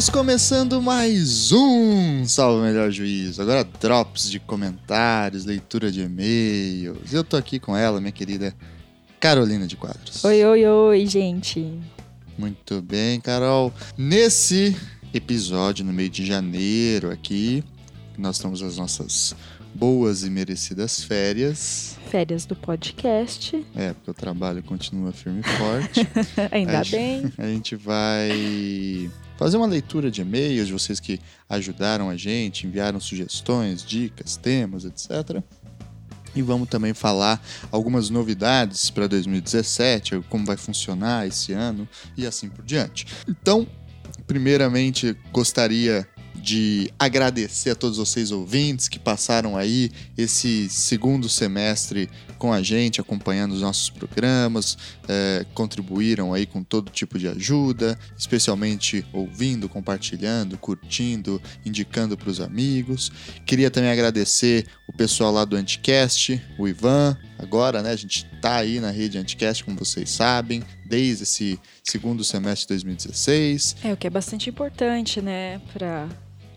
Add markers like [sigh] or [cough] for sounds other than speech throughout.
Estamos começando mais um Salve Melhor Juízo. Agora drops de comentários, leitura de e-mails. Eu tô aqui com ela, minha querida Carolina de Quadros. Oi, oi, oi, gente. Muito bem, Carol. Nesse episódio, no meio de janeiro aqui, nós estamos as nossas boas e merecidas férias. Férias do podcast. É, porque o trabalho continua firme e forte. [laughs] Ainda a gente, bem. A gente vai fazer uma leitura de e-mails de vocês que ajudaram a gente, enviaram sugestões, dicas, temas, etc. E vamos também falar algumas novidades para 2017, como vai funcionar esse ano e assim por diante. Então, primeiramente, gostaria de agradecer a todos vocês ouvintes que passaram aí esse segundo semestre com a gente, acompanhando os nossos programas, é, contribuíram aí com todo tipo de ajuda, especialmente ouvindo, compartilhando, curtindo, indicando para os amigos. Queria também agradecer o pessoal lá do Anticast, o Ivan, agora, né? A gente tá aí na rede Anticast, como vocês sabem, desde esse segundo semestre de 2016. É, o que é bastante importante, né, para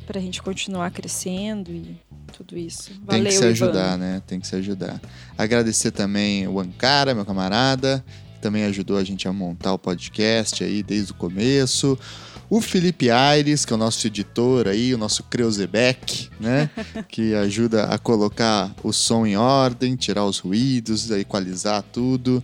para a gente continuar crescendo e tudo isso. Tem Valeu, que se Ivan. ajudar, né? Tem que se ajudar. Agradecer também o Ancara, meu camarada, que também ajudou a gente a montar o podcast aí desde o começo. O Felipe Aires, que é o nosso editor aí, o nosso Creuzebeck, né? [laughs] que ajuda a colocar o som em ordem, tirar os ruídos, equalizar tudo.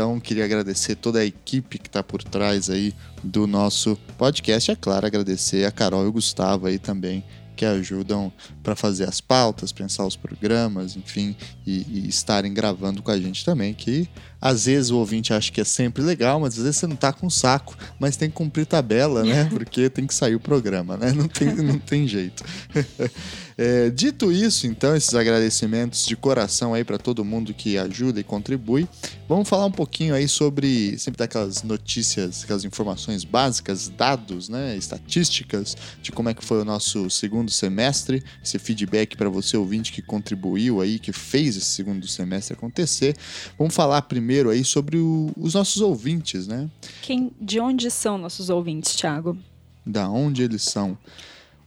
Então, queria agradecer toda a equipe que está por trás aí do nosso podcast. É claro, agradecer a Carol e o Gustavo aí também, que ajudam para fazer as pautas, pensar os programas, enfim, e, e, estarem gravando com a gente também. Que às vezes o ouvinte acha que é sempre legal, mas às vezes você não tá com saco, mas tem que cumprir tabela, né? [laughs] Porque tem que sair o programa, né? Não tem, não tem jeito. [laughs] É, dito isso, então, esses agradecimentos de coração aí para todo mundo que ajuda e contribui, vamos falar um pouquinho aí sobre sempre daquelas notícias, aquelas informações básicas, dados, né, estatísticas de como é que foi o nosso segundo semestre, esse feedback para você ouvinte que contribuiu aí, que fez esse segundo semestre acontecer. Vamos falar primeiro aí sobre o, os nossos ouvintes, né? Quem, de onde são nossos ouvintes, Thiago? Da onde eles são?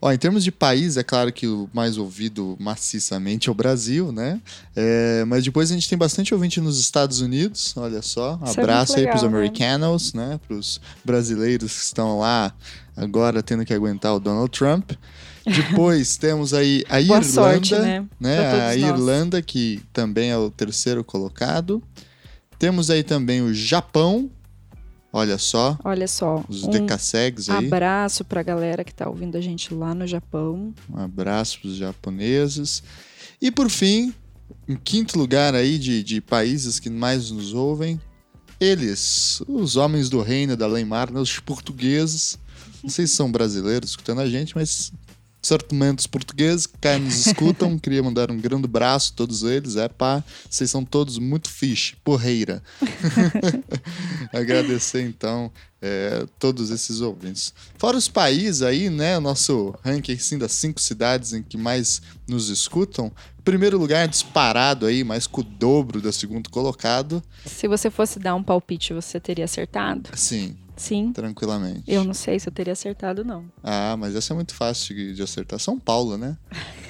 Ó, em termos de país, é claro que o mais ouvido maciçamente é o Brasil, né? É, mas depois a gente tem bastante ouvinte nos Estados Unidos, olha só. É Abraço muito aí pros legal, né? americanos, né? Pros brasileiros que estão lá agora tendo que aguentar o Donald Trump. Depois [laughs] temos aí a Boa Irlanda, sorte, né? né? A nós. Irlanda, que também é o terceiro colocado. Temos aí também o Japão, olha só, Olha só, os um decassegs aí. abraço pra galera que tá ouvindo a gente lá no Japão. Um abraço para os japoneses. E por fim, em quinto lugar aí de, de países que mais nos ouvem, eles, os homens do reino da Leimar, né, os portugueses. Não sei se são brasileiros escutando a gente, mas certamente os portugueses que cá nos escutam. [laughs] Queria mandar um grande abraço a todos eles. É pá, vocês são todos muito fixe, porreira. [laughs] Agradecer então é, todos esses ouvintes. Fora os países aí, né? O nosso ranking assim, das cinco cidades em que mais nos escutam. Primeiro lugar disparado aí, mais com o dobro do segundo colocado. Se você fosse dar um palpite, você teria acertado? Sim, Sim. tranquilamente. Eu não sei se eu teria acertado, não. Ah, mas essa é muito fácil de, de acertar. São Paulo, né?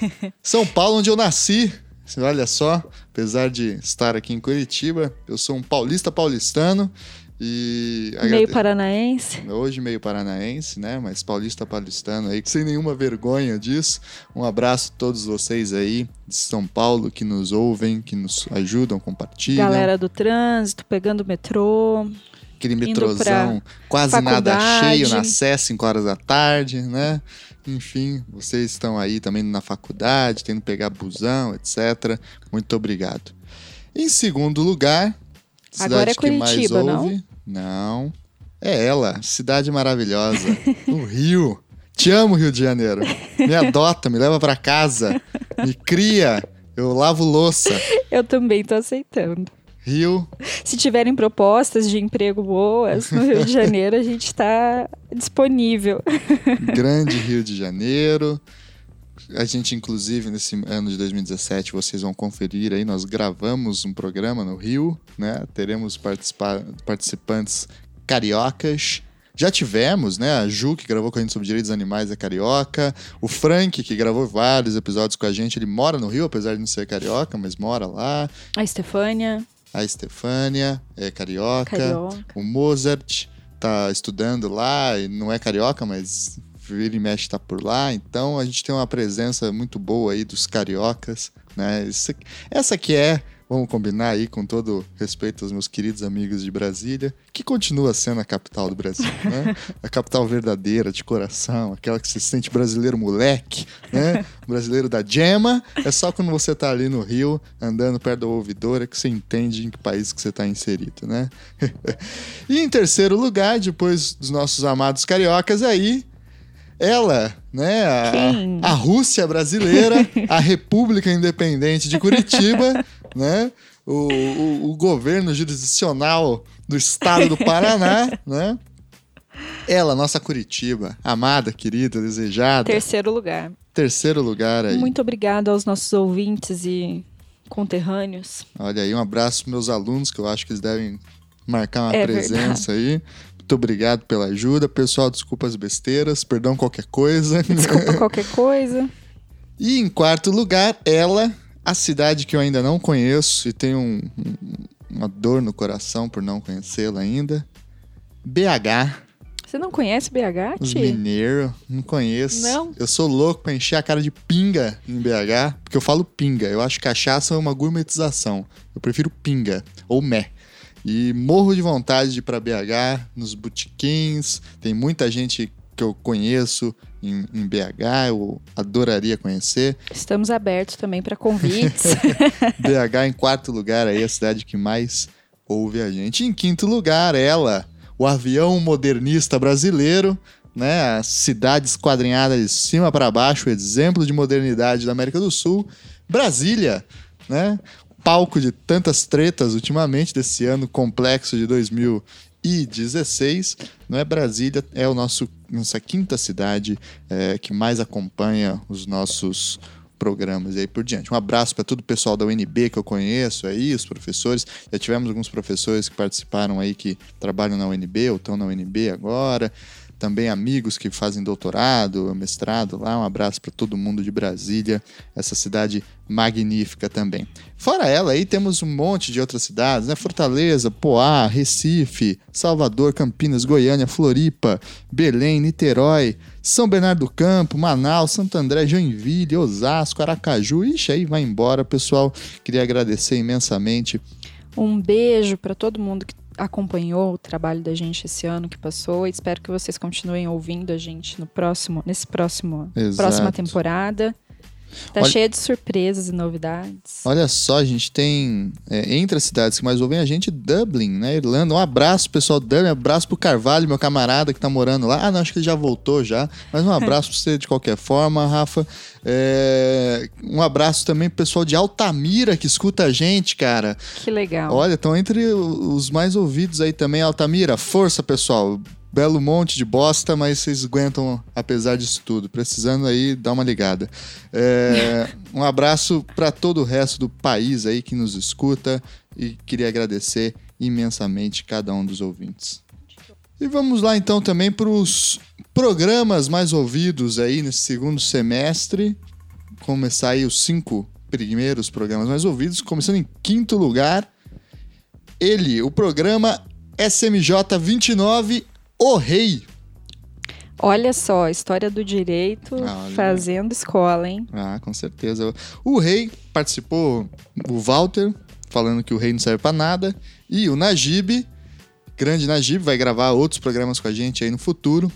[laughs] São Paulo, onde eu nasci. Olha só, apesar de estar aqui em Curitiba, eu sou um paulista paulistano e Meio paranaense. Hoje meio paranaense, né? Mas paulista paulistano aí, sem nenhuma vergonha disso. Um abraço a todos vocês aí de São Paulo que nos ouvem, que nos ajudam, compartilham. Galera do trânsito, pegando o metrô. Aquele metrozão quase nada faculdade. cheio na Sé, 5 horas da tarde, né? Enfim, vocês estão aí também na faculdade, tendo que pegar busão, etc. Muito obrigado. Em segundo lugar, cidade Agora é que mais Curitiba, não? ouve. Não. É ela, cidade maravilhosa. [laughs] o Rio. Te amo, Rio de Janeiro. Me adota, me leva pra casa, me cria. Eu lavo louça. Eu também tô aceitando. Rio, Se tiverem propostas de emprego boas no Rio de [laughs] Janeiro, a gente está disponível. grande Rio de Janeiro. A gente, inclusive, nesse ano de 2017, vocês vão conferir aí, nós gravamos um programa no Rio, né? Teremos participa- participantes cariocas, já tivemos, né? A Ju, que gravou com a gente sobre direitos animais, é carioca. O Frank, que gravou vários episódios com a gente, ele mora no Rio, apesar de não ser carioca, mas mora lá. A Estefânia. A Estefânia é carioca. Carioca. O Mozart tá estudando lá e não é carioca, mas vira e mexe tá por lá. Então a gente tem uma presença muito boa aí dos cariocas, né? Isso- essa que é, vamos combinar aí com todo respeito aos meus queridos amigos de Brasília, que continua sendo a capital do Brasil, [laughs] né? A capital verdadeira, de coração, aquela que se sente brasileiro moleque, né? [laughs] Brasileiro da gema. É só quando você tá ali no Rio, andando perto da ouvidora, que você entende em que país que você tá inserido, né? [laughs] e em terceiro lugar, depois dos nossos amados cariocas aí, ela, né, a, a Rússia brasileira, a República Independente de Curitiba, [laughs] né, o, o, o governo jurisdicional do estado do Paraná, [laughs] né, ela, nossa Curitiba, amada, querida, desejada, Terceiro lugar. terceiro lugar aí. Muito obrigada aos nossos ouvintes e conterrâneos. Olha aí, um abraço pros meus alunos, que eu acho que eles devem marcar uma É presença aí. Muito obrigado pela ajuda. Pessoal, desculpa as besteiras, perdão qualquer coisa. Desculpa [laughs] qualquer coisa. E em quarto lugar, ela, a cidade que eu ainda não conheço e tenho um- um- uma dor no coração por não conhecê-la ainda. BH, Você não conhece BH, os Ti? mineiros, não conheço. Não? Eu sou louco pra encher a cara de pinga em BH, porque eu falo pinga. Eu acho que cachaça é uma gourmetização. Eu prefiro pinga ou mé. E morro de vontade de ir pra BH, nos botiquins. Tem muita gente que eu conheço em, em BH, eu adoraria conhecer. Estamos abertos também para convites. [laughs] BH em quarto lugar aí, a cidade que mais ouve a gente. Em quinto lugar, ela, o avião modernista brasileiro, né? A cidade esquadrinhada de cima para baixo, exemplo de modernidade da América do Sul. Brasília, né? Palco de tantas tretas ultimamente desse ano complexo de 2016. Não é Brasília, é o nosso nossa quinta cidade é, que mais acompanha os nossos programas e aí por diante. Um abraço para todo o pessoal da UNB que eu conheço aí, os professores. Já tivemos alguns professores que participaram aí que trabalham na UNB ou estão na UNB agora. Também amigos que fazem doutorado, mestrado lá. Um abraço para todo mundo de Brasília, essa cidade magnífica também. Fora ela, aí temos um monte de outras cidades, né? Fortaleza, Poá, Recife, Salvador, Campinas, Goiânia, Floripa, Belém, Niterói, São Bernardo do Campo, Manaus, Santo André, Joinville, Osasco, Aracaju. Ixi, aí vai embora, pessoal. Queria agradecer imensamente. Um beijo para todo mundo que acompanhou o trabalho da gente esse ano que passou. Espero que vocês continuem ouvindo a gente no próximo, nesse próximo Exato. próxima temporada. Tá Olha- cheia de surpresas e novidades. Olha só, a gente tem é, entre as cidades que mais ouvem a gente, Dublin, né? Irlanda. Um abraço, pessoal de Dublin. Um abraço pro Carvalho, meu camarada que tá morando lá. Ah, não, acho que ele já voltou já. Mas um [laughs] abraço pra você de qualquer forma, Rafa. É, um abraço também pro pessoal de Altamira que escuta a gente, cara. Que legal. Olha, estão entre os mais ouvidos aí também, Altamira. Força, pessoal. Belo monte de bosta, mas vocês aguentam apesar disso tudo. Precisando aí, dá uma ligada. É, um abraço para todo o resto do país aí que nos escuta e queria agradecer imensamente cada um dos ouvintes. E vamos lá então também para os programas mais ouvidos aí nesse segundo semestre. Começar aí os cinco primeiros programas mais ouvidos, começando em quinto lugar, ele, o programa SMJ 29, O Rei. Olha só, história do direito Ah, fazendo escola, hein? Ah, com certeza. O Rei participou, o Walter, falando que o Rei não serve pra nada, e o Najib, grande Najib, vai gravar outros programas com a gente aí no futuro.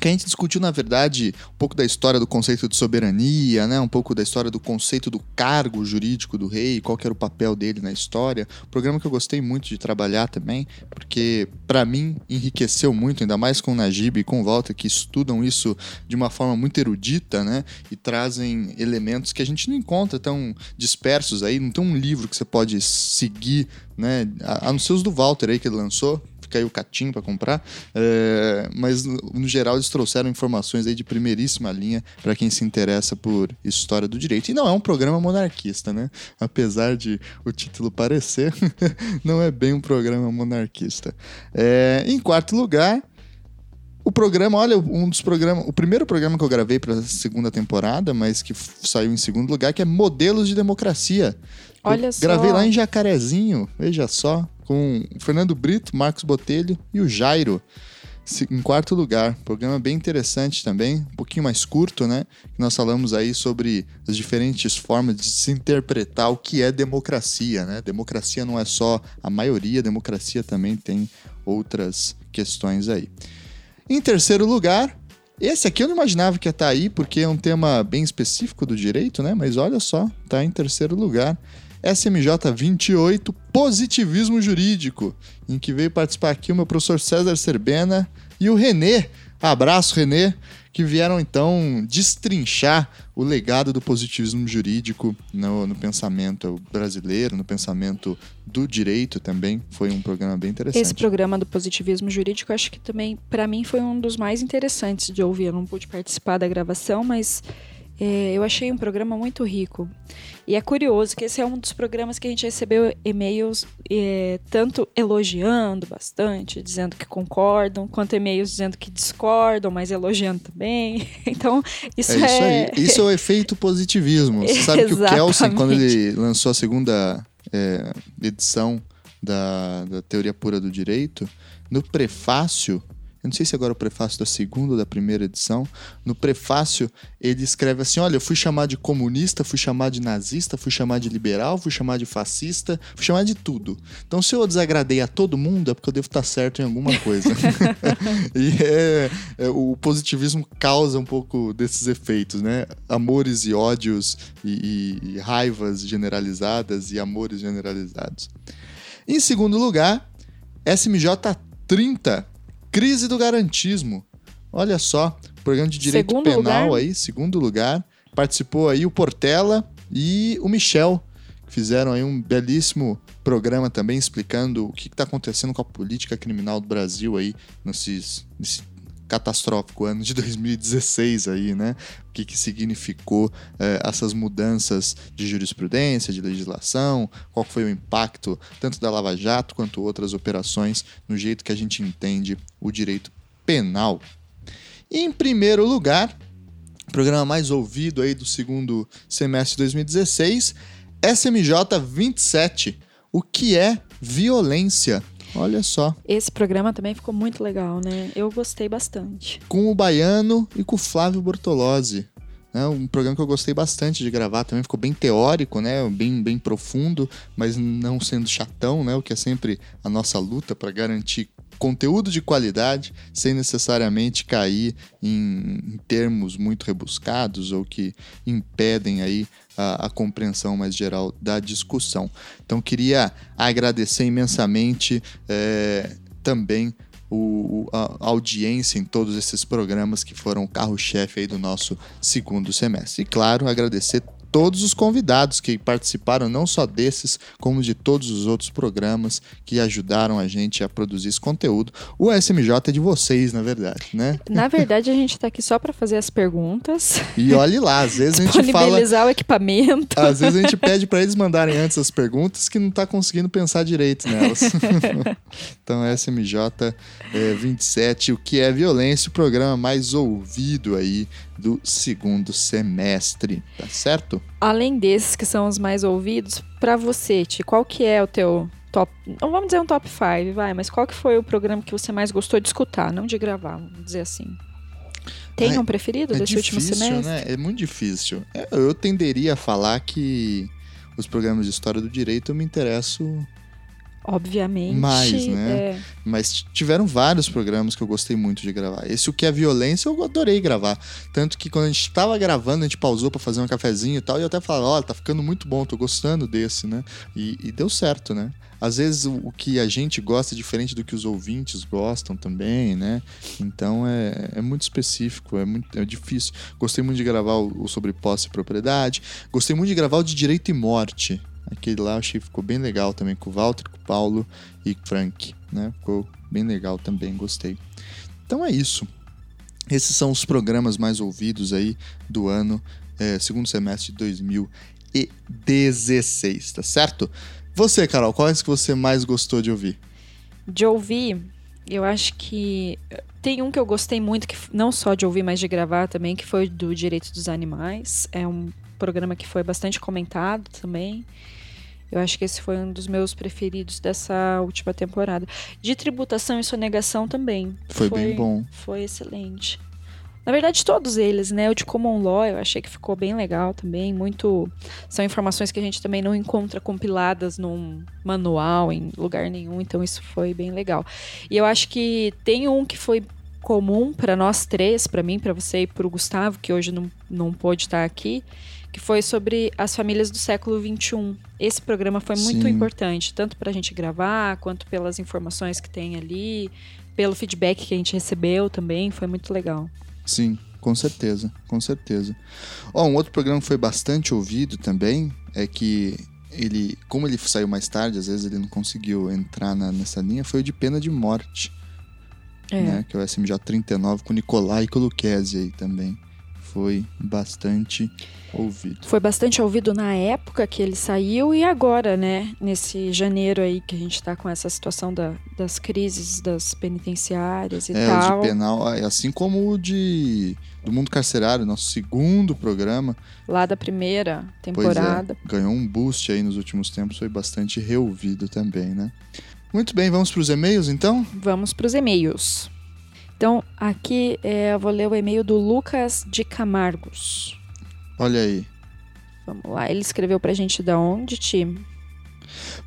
Que a gente discutiu, na verdade, um pouco da história do conceito de soberania, né? Um pouco da história do conceito do cargo jurídico do rei, qual que era o papel dele na história. Programa que eu gostei muito de trabalhar também, porque para mim enriqueceu muito, ainda mais com o Najib e com o Walter, que estudam isso de uma forma muito erudita, né? E trazem elementos que a gente não encontra tão dispersos aí. Não tem um livro que você pode seguir, né? A, a não ser os do Walter aí que ele lançou. Aí o catinho para comprar. É, mas, no, no geral, eles trouxeram informações aí de primeiríssima linha para quem se interessa por história do direito. E não é um programa monarquista, né? Apesar de o título parecer, [laughs] não é bem um programa monarquista. É, em quarto lugar, O programa, olha, um dos programas, o primeiro programa que eu gravei para a segunda temporada, mas que saiu em segundo lugar, que é Modelos de Democracia. Olha eu só. Gravei lá em Jacarezinho, veja só, com Fernando Brito, Marcos Botelho e o Jairo. Em quarto lugar, programa bem interessante também, um pouquinho mais curto, né? Nós falamos aí sobre as diferentes formas de se interpretar o que é democracia, né? Democracia não é só a maioria, democracia também tem outras questões aí. Em terceiro lugar, esse aqui eu não imaginava que ia estar aí, porque é um tema bem específico do direito, né? Mas olha só, tá em terceiro lugar. SMJ 28, Positivismo Jurídico, em que veio participar aqui o meu professor César Serbena e o Renê. Abraço, Renê, que vieram então destrinchar o legado do positivismo jurídico no, no, pensamento brasileiro, no pensamento do direito também. Foi um programa bem interessante. Esse programa do positivismo jurídico, acho que também, para mim, foi um dos mais interessantes de ouvir. Eu não pude participar da gravação, mas é, eu achei um programa muito rico. E é curioso que esse é um dos programas que a gente recebeu e-mails é, tanto elogiando bastante, dizendo que concordam, quanto e-mails dizendo que discordam, mas elogiando também. [laughs] Então, isso é. Isso, é... Aí. isso é o efeito positivismo. Você sabe que o [laughs] Kelsen, quando ele lançou a segunda é, edição da, da Teoria Pura do Direito, no prefácio eu não sei se agora é o prefácio da segunda ou da primeira edição. No prefácio, ele escreve assim: Olha, eu fui chamado de comunista, fui chamado de nazista, fui chamado de liberal, fui chamado de fascista, fui chamado de tudo. Então, se eu desagradei a todo mundo, é porque eu devo estar certo em alguma coisa. [laughs] [laughs] e é, é, o positivismo causa um pouco desses efeitos, né? Amores e ódios, e, e, e raivas generalizadas e amores generalizados. Em segundo lugar, SMJ 30 Crise do garantismo. Olha só, programa de direito segundo penal lugar. aí, segundo lugar. Participou aí o Portela e o Michel. Fizeram aí um belíssimo programa também explicando o que está acontecendo com a política criminal do Brasil aí nesses, nesse catastrófico ano de [laughs] 2016 aí, né? O que, que significou eh, essas mudanças de jurisprudência, de legislação, qual foi o impacto tanto da Lava Jato quanto outras operações no jeito que a gente entende o direito penal. Em primeiro lugar, programa mais ouvido aí do segundo semestre de 2016, SMJ 27, o que é violência Olha só. Esse programa também ficou muito legal, né? Eu gostei bastante. Com o Baiano e com o Flávio Bortolozzi. Né? Um programa que eu gostei bastante de gravar também, ficou bem teórico, né? Bem, bem profundo, mas não sendo chatão, né? O que é sempre a nossa luta para garantir conteúdo de qualidade sem necessariamente cair em, em, termos muito rebuscados ou que impedem aí a, a, compreensão mais geral da discussão. Então queria agradecer imensamente é, também o, a, audiência em todos esses programas que foram carro-chefe aí do nosso segundo semestre. E claro, agradecer todos os convidados que participaram, não só desses, como de todos os outros programas que ajudaram a gente a produzir esse conteúdo. O SMJ é de vocês, na verdade, né? Na verdade, a gente está aqui só para fazer as perguntas. E olhe lá, às vezes a gente fala. o equipamento. Às vezes a gente pede para eles mandarem antes as perguntas que não está conseguindo pensar direito nelas. [laughs] então, SMJ é, 27, o que é violência, o programa mais ouvido aí do segundo semestre, tá certo? Além desses que são os mais ouvidos, para você, Ti, qual que é o teu top, não vamos dizer um top 5, vai, mas qual que foi o programa que você mais gostou de escutar, não de gravar, vamos dizer assim? Tem um preferido é desse difícil, último semestre? Né? É muito difícil. É, eu tenderia a falar que os programas de história do direito eu me interesso Obviamente. Mais, né? É... Mas tiveram vários programas que eu gostei muito de gravar. Esse O Que é Violência eu adorei gravar. Tanto que quando a gente estava gravando, a gente pausou para fazer um cafezinho e tal, e eu até falava, olha, tá ficando muito bom, tô gostando desse, né? E, e deu certo, né? Às vezes o, o, que a gente gosta é diferente do que os ouvintes gostam também, né? Então é, é muito específico, é muito é difícil. Gostei muito de gravar o, o sobre posse e propriedade. Gostei muito de gravar o de direito e morte. Aquele lá eu achei que ficou bem legal também com o Walter, com o Paulo e Frank, né? Ficou bem legal também, gostei. Então é isso. Esses são os programas mais ouvidos aí do ano, é, segundo semestre de 2016, tá certo? Você, Carol, quais que você mais gostou de ouvir? De ouvir, eu acho que tem um que eu gostei muito, que não só de ouvir, mas de gravar também, que foi do Direito dos Animais. É um programa que foi bastante comentado também. Eu acho que esse foi um dos meus preferidos dessa última temporada. De tributação e sonegação também. Foi, foi bem bom. Foi excelente. Na verdade, todos eles, né? O de Common Law eu achei que ficou bem legal também. Muito. São informações que a gente também não encontra compiladas num manual, em lugar nenhum. Então, isso foi bem legal. E eu acho que tem um que foi comum para nós três, para mim, para você e para o Gustavo, que hoje não, não pôde estar aqui, que foi sobre as famílias do século XXI. Esse programa foi muito Sim. importante, tanto para a gente gravar, quanto pelas informações que tem ali, pelo feedback que a gente recebeu também, foi muito legal. Sim, com certeza, com certeza. Ó, um outro programa que foi bastante ouvido também é que ele, como ele saiu mais tarde, às vezes ele não conseguiu entrar na, nessa linha, foi o de pena de morte. É. Né, que é o SMJ 39 com Nicolai Colucchesi aí também foi bastante ouvido. Foi bastante ouvido na época que ele saiu e agora, né? Nesse janeiro aí que a gente está com essa situação da, das crises das penitenciárias e é, tal. É, o de penal, é, assim como o de do mundo carcerário, nosso segundo programa. Lá da primeira temporada. É, ganhou um boost aí nos últimos tempos, foi bastante reouvido também, né? Muito bem, vamos para os e-mails então? Vamos para os e-mails. Então, aqui é, eu vou ler o e-mail do Lucas de Camargos. Olha aí. Vamos lá, ele escreveu pra gente da onde, time?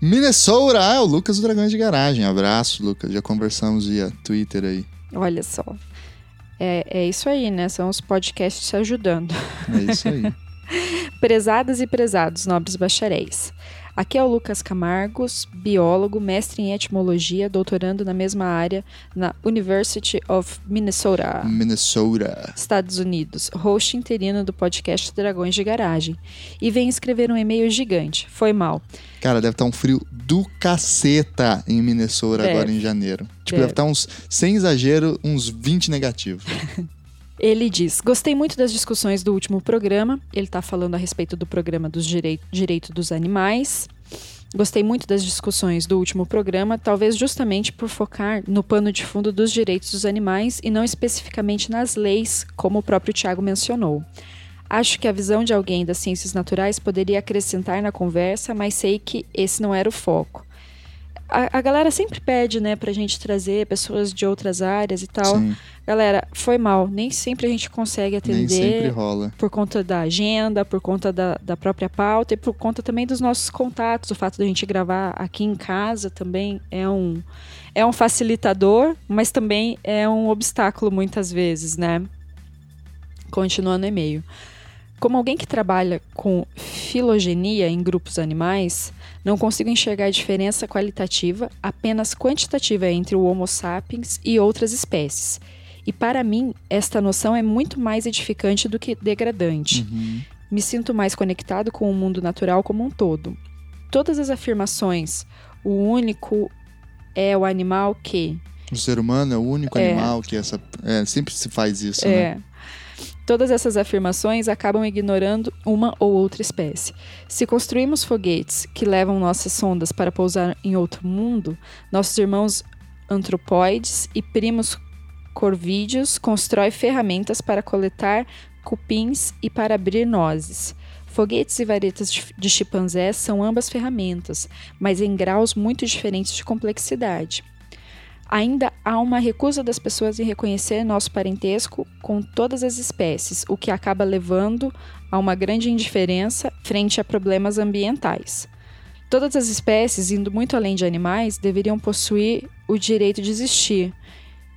Minnesota! Ah, é o Lucas do Dragões de Garagem. Abraço, Lucas. Já conversamos via Twitter aí. Olha só. É, é isso aí, né? São os podcasts se ajudando. É isso aí. [laughs] Prezadas e prezados, nobres bacharéis. Aqui é o Lucas Camargos, biólogo, mestre em etimologia, doutorando na mesma área na University of Minnesota. Minnesota. Estados Unidos, host interino do podcast Dragões de Garagem. E vem escrever um e-mail gigante. Foi mal. Cara, deve estar um frio do caceta em Minnesota deve. agora em janeiro. Tipo, deve. deve estar uns, sem exagero, uns 20 negativos. [laughs] Ele diz: Gostei muito das discussões do último programa. Ele está falando a respeito do programa dos direito, direito dos animais. Gostei muito das discussões do último programa, talvez justamente por focar no pano de fundo dos direitos dos animais e não especificamente nas leis, como o próprio Tiago mencionou. Acho que a visão de alguém das ciências naturais poderia acrescentar na conversa, mas sei que esse não era o foco a, a, galera sempre pede, né, pra gente trazer pessoas de outras áreas e tal. Sim. Galera, foi mal. Nem sempre a gente consegue atender. Nem sempre rola. Por conta da agenda, por conta da, da própria pauta e por conta também dos nossos contatos. O fato da gente gravar aqui em casa também é um, é um facilitador, mas também é um obstáculo muitas vezes, né? Continuando o e-mail. Como alguém que trabalha com filogenia em grupos animais, não consigo enxergar a diferença qualitativa, apenas quantitativa entre o Homo sapiens e outras espécies. E para mim, esta noção é muito mais edificante do que degradante. Uhum. Me sinto mais conectado com o mundo natural como um todo. Todas as afirmações, o único é o animal que. O ser humano é o único é. animal que essa. É, sempre se faz isso, é. né? Todas essas afirmações acabam ignorando uma ou outra espécie. Se construímos foguetes que levam nossas sondas para pousar em outro mundo, nossos irmãos antropóides e primos corvídeos constroem ferramentas para coletar cupins e para abrir nozes. Foguetes e varetas de chimpanzés são ambas ferramentas, mas em graus muito diferentes de complexidade ainda há uma recusa das pessoas em reconhecer nosso parentesco com todas as espécies, o que acaba levando a uma grande indiferença frente a problemas ambientais. Todas as espécies, indo muito além de animais, deveriam possuir o direito de existir,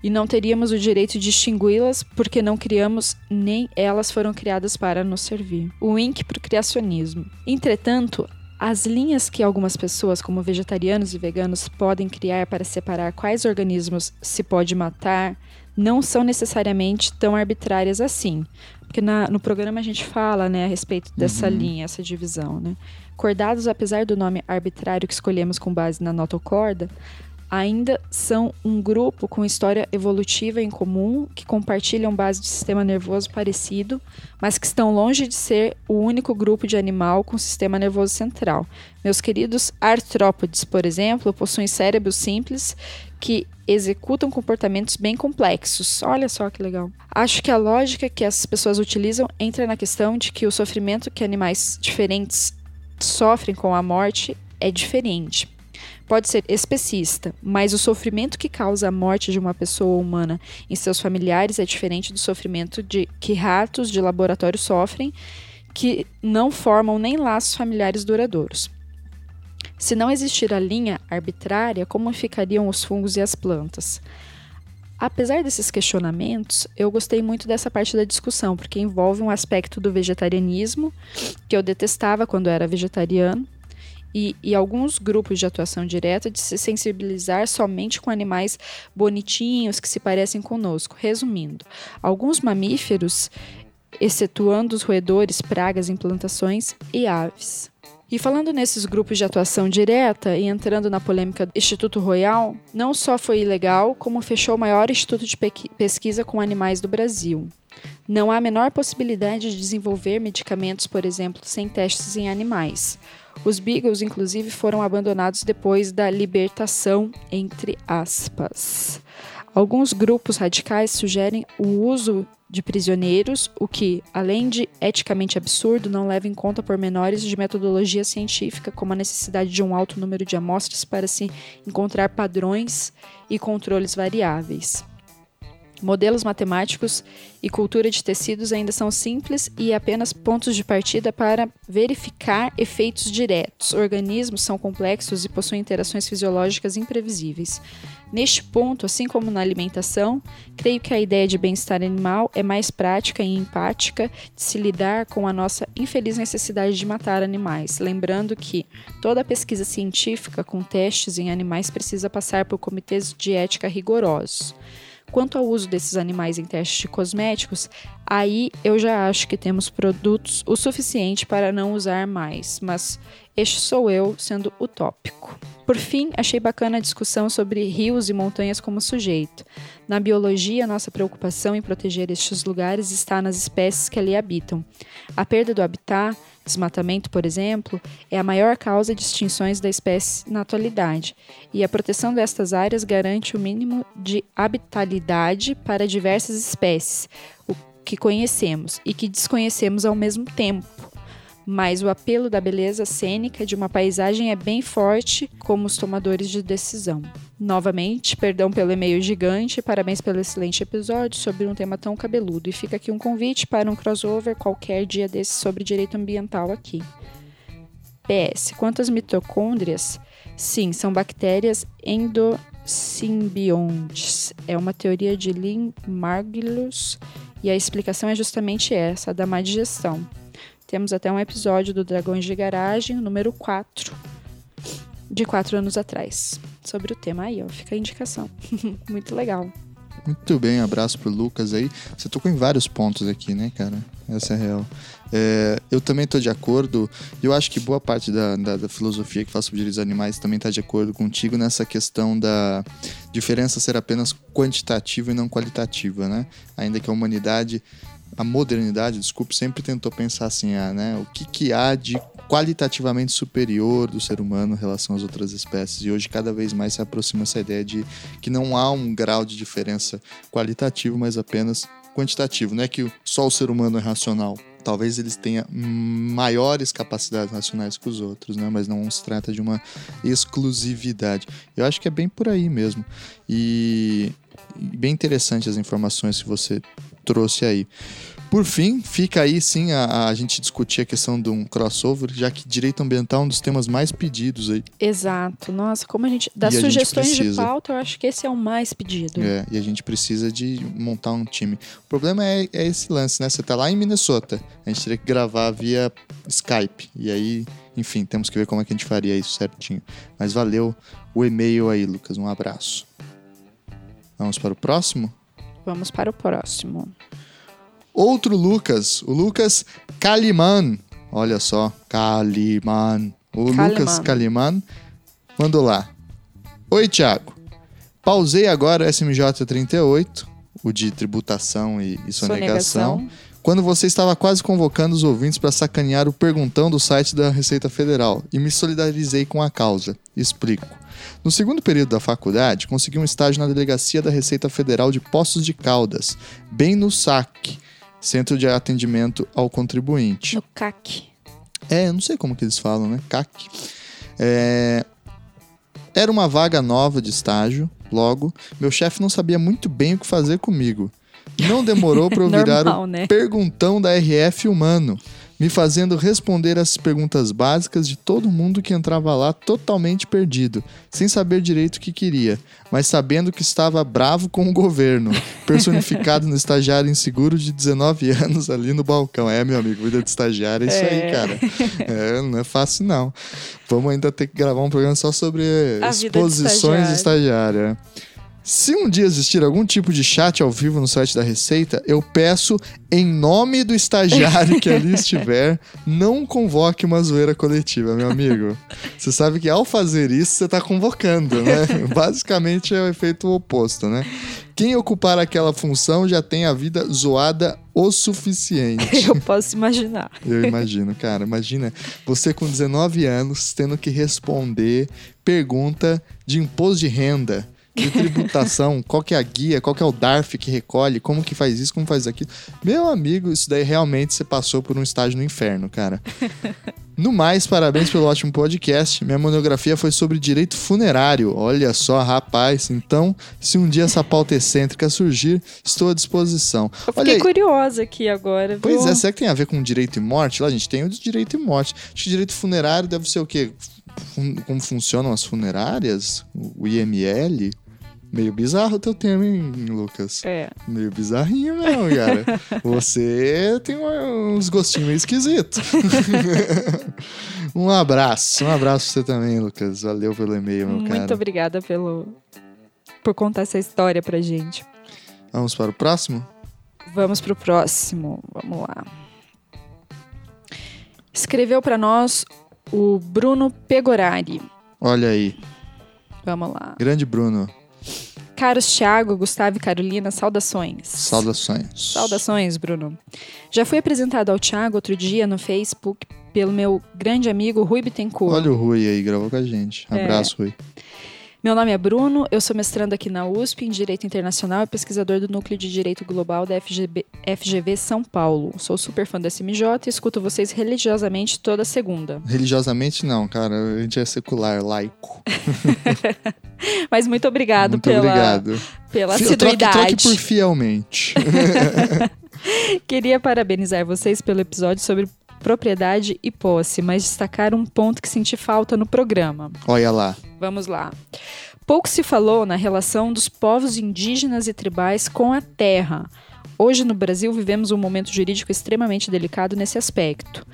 e não teríamos o direito de distingui-las porque não criamos nem elas foram criadas para nos servir. O wink para o criacionismo. Entretanto, as linhas que algumas pessoas, como vegetarianos e veganos, podem criar para separar quais organismos se pode matar não são necessariamente tão arbitrárias assim. Porque na, no programa a gente fala né, a respeito dessa uhum. linha, essa divisão. Né? Cordados, apesar do nome arbitrário que escolhemos com base na nota corda, ainda são um grupo com história evolutiva em comum, que compartilham base de sistema nervoso parecido, mas que estão longe de ser o único grupo de animal com sistema nervoso central. Meus queridos artrópodes, por exemplo, possuem cérebros simples que executam comportamentos bem complexos. Olha só que legal. Acho que a lógica que as pessoas utilizam entra na questão de que o sofrimento que animais diferentes sofrem com a morte é diferente pode ser especista, mas o sofrimento que causa a morte de uma pessoa humana em seus familiares é diferente do sofrimento de que ratos de laboratório sofrem, que não formam nem laços familiares duradouros. Se não existir a linha arbitrária, como ficariam os fungos e as plantas? Apesar desses questionamentos, eu gostei muito dessa parte da discussão, porque envolve um aspecto do vegetarianismo, que eu detestava quando era vegetariano, e, e, alguns grupos de atuação direta de se sensibilizar somente com animais bonitinhos que se parecem conosco. Resumindo, alguns mamíferos, excetuando os roedores, pragas, implantações e aves. E falando nesses grupos de atuação direta e entrando na polêmica do Instituto Royal, não só foi ilegal, como fechou o maior instituto de pesquisa com animais do Brasil. Não há a menor possibilidade de desenvolver medicamentos, por exemplo, sem testes em animais. Os Beagles, inclusive, foram abandonados depois da libertação, entre aspas. Alguns grupos radicais sugerem o uso de prisioneiros, o que, além de eticamente absurdo, não leva em conta pormenores de metodologia científica, como a necessidade de um alto número de amostras para se encontrar padrões e controles variáveis. Modelos matemáticos e cultura de tecidos ainda são simples e apenas pontos de partida para verificar efeitos diretos. Organismos são complexos e possuem interações fisiológicas imprevisíveis. Neste ponto, assim como na alimentação, creio que a ideia de bem-estar animal é mais prática e empática de se lidar com a nossa infeliz necessidade de matar animais. Lembrando que toda pesquisa científica com testes em animais precisa passar por comitês de ética rigorosos. Quanto ao uso desses animais em testes de cosméticos, aí eu já acho que temos produtos o suficiente para não usar mais, mas este sou eu sendo utópico. Por fim, achei bacana a discussão sobre rios e montanhas como sujeito. Na biologia, nossa preocupação em proteger estes lugares está nas espécies que ali habitam. A perda do habitat Desmatamento, por exemplo, é a maior causa de extinções da espécie na atualidade, e a proteção destas áreas garante o mínimo de habitabilidade para diversas espécies, que conhecemos e que desconhecemos ao mesmo tempo mas o apelo da beleza cênica de uma paisagem é bem forte como os tomadores de decisão. Novamente, perdão pelo e-mail gigante, parabéns pelo excelente episódio sobre um tema tão cabeludo. E fica aqui um convite para um crossover qualquer dia desse sobre direito ambiental aqui. PS. Quantas mitocôndrias? Sim, são bactérias endosimbiontes. É uma teoria de Lynn Margulis e a explicação é justamente essa, da má digestão. Temos até um episódio do Dragões de Garagem, número 4, de quatro anos atrás, sobre o tema aí, ó. Fica a indicação. [laughs] Muito legal. Muito bem, abraço pro Lucas aí. Você tocou em vários pontos aqui, né, cara? Essa é a real. É, eu também estou de acordo, eu acho que boa parte da, da, da, filosofia que faz sobre direitos animais também está de acordo contigo nessa questão da diferença ser apenas quantitativa e não qualitativa, né? Ainda que a humanidade a modernidade, desculpe, sempre tentou pensar assim, ah, né, o que, que há de qualitativamente superior do ser humano em relação às outras espécies. E hoje cada vez mais se aproxima essa ideia de que não há um grau de diferença qualitativo, mas apenas quantitativo. Não é que só o ser humano é racional. Talvez eles tenham maiores capacidades racionais que os outros, né? mas não se trata de uma exclusividade. Eu acho que é bem por aí mesmo. E bem interessante as informações que você trouxe aí. Por fim, fica aí sim a, a, gente discutir a questão de um crossover, já que direito ambiental é um dos temas mais pedidos aí. Exato. Nossa, como a gente. Das e sugestões gente de pauta, eu acho que esse é o mais pedido. É, e a gente precisa de montar um time. O problema é, é esse lance, né? Você tá lá em Minnesota. A gente teria que gravar via Skype. E aí, enfim, temos que ver como é que a gente faria isso certinho. Mas valeu o e-mail aí, Lucas. Um abraço. Vamos para o próximo? Vamos para o próximo. Outro Lucas, o Lucas Kaliman. Olha só, Kaliman. O Kaliman. Lucas Kaliman mandou lá. Oi, Thiago. Pausei agora o SMJ 38, o de tributação e, e sonegação. Sonegação. Quando você estava quase convocando os ouvintes para sacanear o perguntão do site da Receita Federal e me solidarizei com a causa. Explico. No segundo período da faculdade, consegui um estágio na delegacia da Receita Federal de Poços de Caldas, bem no SAC, Centro de Atendimento ao Contribuinte. No CAC. É, eu não sei como que eles falam, né? CAC. É, Era uma vaga nova de estágio, logo, meu chefe não sabia muito bem o que fazer comigo. Não demorou para eu [laughs] virar Normal, o né? perguntão da RF humano, me fazendo responder as perguntas básicas de todo mundo que entrava lá totalmente perdido, sem saber direito o que queria, mas sabendo que estava bravo com o governo, [laughs] personificado no estagiário inseguro de 19 anos ali no balcão. É, meu amigo, vida de estagiário é isso aí, É. cara. [laughs] É, não é fácil não. Vamos ainda ter que gravar um programa só sobre A exposições de estagiário. Se um dia existir algum tipo de chat ao vivo no site da Receita, eu peço, em nome do estagiário que ali estiver, [laughs] não convoque uma zoeira coletiva, meu amigo. Você sabe que ao fazer isso, você está convocando, né? [laughs] Basicamente é o efeito oposto, né? Quem ocupar aquela função já tem a vida zoada o suficiente. [laughs] Eu posso imaginar. Eu imagino, cara. Imagina você com 19 anos tendo que responder pergunta de imposto de renda, de tributação, qual que é a guia, qual que é o DARF que recolhe, como que faz isso, como faz aquilo. Meu amigo, isso daí realmente você passou por um estágio no inferno, cara. [laughs] No mais, parabéns pelo ótimo podcast. Minha monografia foi sobre direito funerário. Olha só, rapaz. Então, se um dia essa pauta excêntrica surgir, estou à disposição. Eu fiquei curiosa aqui agora. Pois viu? é, será que tem a ver com direito e morte? Lá a gente tem o de direito e morte. Acho que direito funerário deve ser o quê? Fun- Como funcionam as funerárias? O IML? Meio bizarro o teu termo, hein, Lucas? É. Meio bizarrinho mesmo, cara. [laughs] Você tem uns gostinhos meio esquisitos. [laughs] um abraço. Um abraço pra você também, Lucas. Valeu pelo e-mail, meu Muito cara. obrigada pelo por contar essa história pra gente. Vamos para o próximo? Vamos pro próximo. Vamos lá. Escreveu pra nós o Bruno Pegorari. Olha aí. Vamos lá. Grande Bruno. Caros Thiago, Gustavo e Carolina, saudações. Saudações. Saudações, Bruno. Já fui apresentado ao Thiago outro dia no Facebook pelo meu grande amigo Rui Bittencourt. Olha o Rui aí, gravou com a gente. É. Abraço, Rui. Meu nome é Bruno, eu sou mestrando aqui na USP em Direito Internacional e pesquisador do Núcleo de Direito Global da FGB, FGV São Paulo. Sou super fã da SMJ e escuto vocês religiosamente toda segunda. [laughs] Religiosamente não, cara. A gente é secular, laico. [laughs] Mas muito obrigado Muito pela, obrigado. pela Fi- troque, assiduidade. troque por fielmente. [laughs] Queria parabenizar vocês pelo episódio sobre propriedade e posse, mas destacar um ponto que senti falta no programa. Olha lá. Vamos lá. Pouco se falou na relação dos povos indígenas e tribais com a terra. Hoje no Brasil vivemos um momento jurídico extremamente delicado nesse aspecto.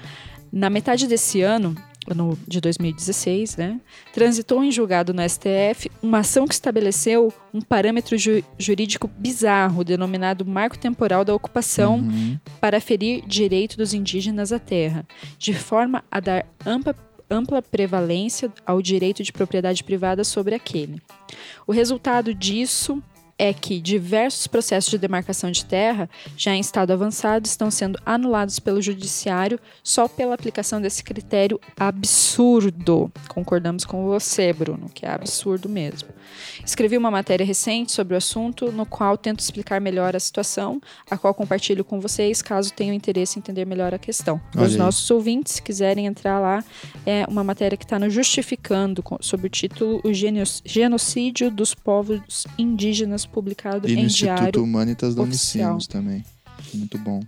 Na metade desse ano, ano de 2016, né, transitou em julgado no STF uma ação que estabeleceu um parâmetro ju- jurídico bizarro denominado marco temporal da ocupação Uhum. para ferir direito dos indígenas à terra, de forma a dar ampla, ampla prevalência ao direito de propriedade privada sobre aquele. O resultado disso é que diversos processos de demarcação de terra, já em estado avançado, estão sendo anulados pelo judiciário só pela aplicação desse critério absurdo. Concordamos com você, Bruno, que é absurdo mesmo. Escrevi uma matéria recente sobre o assunto, no qual tento explicar melhor a situação, a qual compartilho com vocês, caso tenham interesse em entender melhor a questão. Olha Os aí. nossos ouvintes, se quiserem entrar lá, é uma matéria que está no Justificando, com- sob o título O Geno- Genocídio dos Povos Indígenas, publicado E no em Instituto diário. Humanitas da oficial. Unicinos também. Muito bom.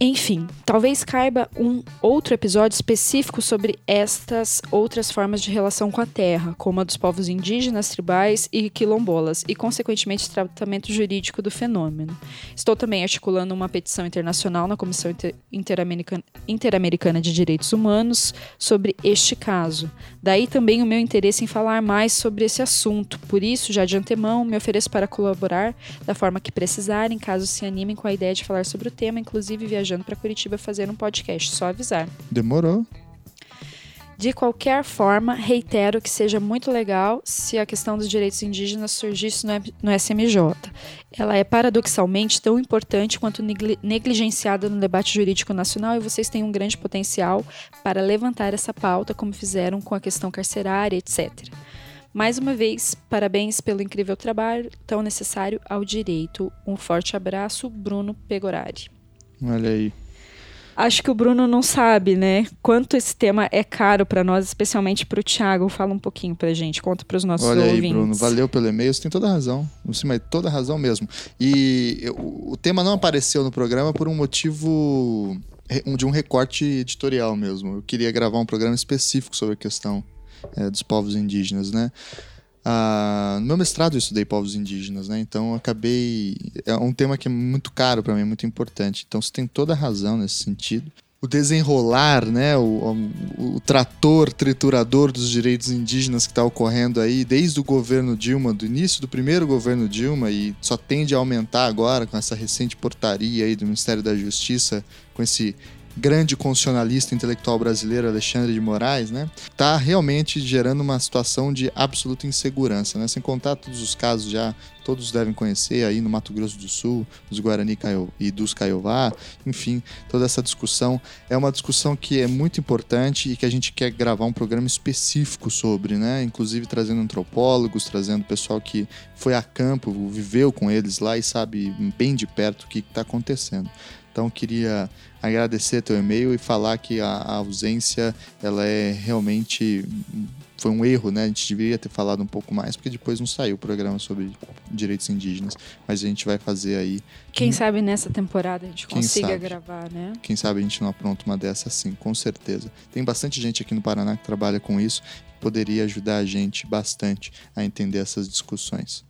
Enfim, talvez caiba um outro episódio específico sobre estas outras formas de relação com a terra, como a dos povos indígenas, tribais e quilombolas, e consequentemente tratamento jurídico do fenômeno. Estou também articulando uma petição internacional na Comissão Inter- Interamericana, Interamericana de Direitos Humanos sobre este caso. Daí também o meu interesse em falar mais sobre esse assunto. Por isso, já de antemão, me ofereço para colaborar da forma que precisarem, caso se animem com a ideia de falar sobre o tema, inclusive viajando para Curitiba fazer um podcast. Só avisar. Demorou. De qualquer forma, reitero que seja muito legal se a questão dos direitos indígenas surgisse no SMJ. Ela é paradoxalmente tão importante quanto negligenciada no debate jurídico nacional e vocês têm um grande potencial para levantar essa pauta, como fizeram com a questão carcerária, etc. Mais uma vez, parabéns pelo incrível trabalho tão necessário ao direito. Um forte abraço, Bruno Pegorari. Olha aí. Acho que o Bruno não sabe, né? Quanto esse tema é caro para nós, especialmente para o Thiago. Fala um pouquinho para gente, conta para os nossos Olha ouvintes. aí, Bruno, valeu pelo e-mail. Você tem toda a razão. Você tem toda a razão mesmo. E eu, o tema não apareceu no programa por um motivo de um recorte editorial mesmo. Eu queria gravar um programa específico sobre a questão é, dos povos indígenas, né? Ah, no meu mestrado eu estudei povos indígenas, né? Então acabei. É um tema que é muito caro para mim, muito importante. Então você tem toda a razão nesse sentido. O desenrolar, né? O, o, o trator triturador dos direitos indígenas que está ocorrendo aí desde o governo Dilma, do início do primeiro governo Dilma, e só tende a aumentar agora com essa recente portaria aí do Ministério da Justiça, com esse grande constitucionalista intelectual brasileiro Alexandre de Moraes, né, está realmente gerando uma situação de absoluta insegurança, né, sem contar todos os casos já todos devem conhecer aí no Mato Grosso do Sul, dos Guarani e dos Caiová, enfim, toda essa discussão é uma discussão que é muito importante e que a gente quer gravar um programa específico sobre, né? Inclusive trazendo antropólogos, trazendo pessoal que foi a campo, viveu com eles lá e sabe bem de perto o que está acontecendo. Então queria agradecer teu e-mail e falar que a, a, ausência ela é realmente foi um erro, né? A gente deveria ter falado um pouco mais porque depois não saiu o programa sobre direitos indígenas, mas a gente vai fazer aí. Quem sabe nessa temporada a gente consiga sabe? gravar, né? Quem sabe a gente não apronta uma dessa sim, com certeza. Tem bastante gente aqui no Paraná que trabalha com isso, poderia ajudar a gente bastante a entender essas discussões.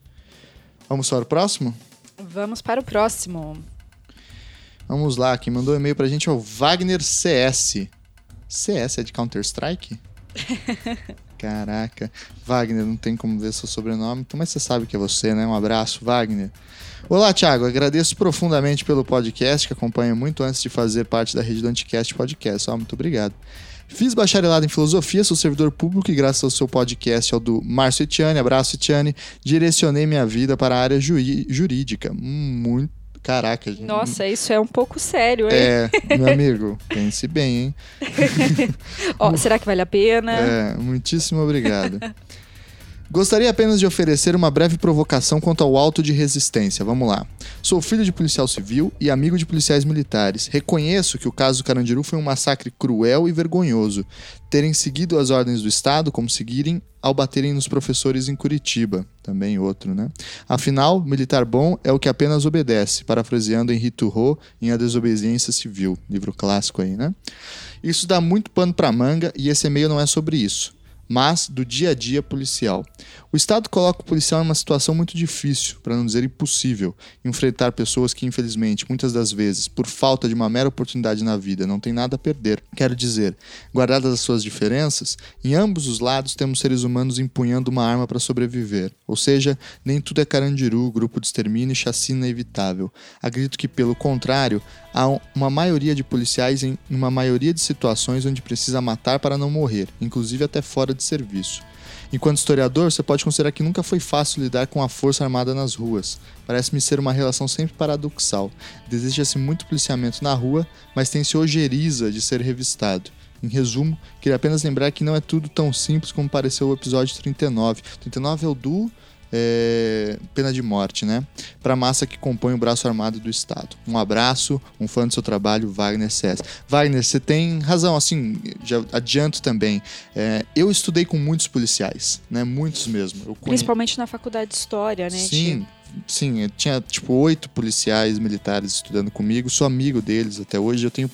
Vamos para o próximo? Vamos para o próximo. Vamos lá, quem mandou e-mail pra gente é o Wagner CS. CS é de Counter-Strike? [laughs] Caraca. Wagner, não tem como ver seu sobrenome, então, mas você sabe que é você, né? Um abraço, Wagner. Olá, Thiago. Agradeço profundamente pelo podcast, que acompanho muito antes de fazer parte da rede do Anticast Podcast. Oh, muito obrigado. Fiz bacharelado em filosofia, sou servidor público e graças ao seu podcast, ao do Márcio Etiane, abraço Etiane, direcionei minha vida para a área jurídica. Muito Caraca, gente. Nossa, isso é um pouco sério, hein? É, [laughs] meu amigo, pense bem, hein? [laughs] oh, será que vale a pena? É, muitíssimo obrigado. [laughs] Gostaria apenas de oferecer uma breve provocação quanto ao auto de resistência. Vamos lá. Sou filho de policial civil e amigo de policiais militares. Reconheço que o caso do Carandiru foi um massacre cruel e vergonhoso. Terem seguido as ordens do Estado, como seguirem ao baterem nos professores em Curitiba. Também outro, né? Afinal, militar bom é o que apenas obedece, parafraseando Henri Turro em A Desobediência Civil, livro clássico aí, né? Isso dá muito pano para manga e esse e-mail não é sobre isso mas do dia a dia policial. O Estado coloca o policial em uma situação muito difícil, para não dizer impossível, enfrentar pessoas que, infelizmente, muitas das vezes, por falta de uma mera oportunidade na vida, não têm nada a perder. Quero dizer, guardadas as suas diferenças, em ambos os lados temos seres humanos empunhando uma arma para sobreviver. Ou seja, nem tudo é carandiru, grupo de extermínio e chacina evitável. Acredito que, pelo contrário, há uma maioria de policiais em uma maioria de situações onde precisa matar para não morrer, inclusive até fora de serviço. Enquanto historiador, você pode considerar que nunca foi fácil lidar com a força armada nas ruas. Parece-me ser uma relação sempre paradoxal. Deseja-se muito policiamento na rua, mas tem-se ojeriza de ser revistado. Em resumo, queria apenas lembrar que não é tudo tão simples como pareceu o episódio 39. 39 é o do é, pena de morte, né? Para a massa que compõe o braço armado do Estado. Um abraço, um fã do seu trabalho, Wagner César. Wagner, você tem razão, assim, já adianto também. É, eu estudei com muitos policiais, né? Muitos mesmo. Principalmente na faculdade de História, né? Sim. Sim, tinha tipo oito policiais militares estudando comigo, sou amigo deles até hoje. Eu tenho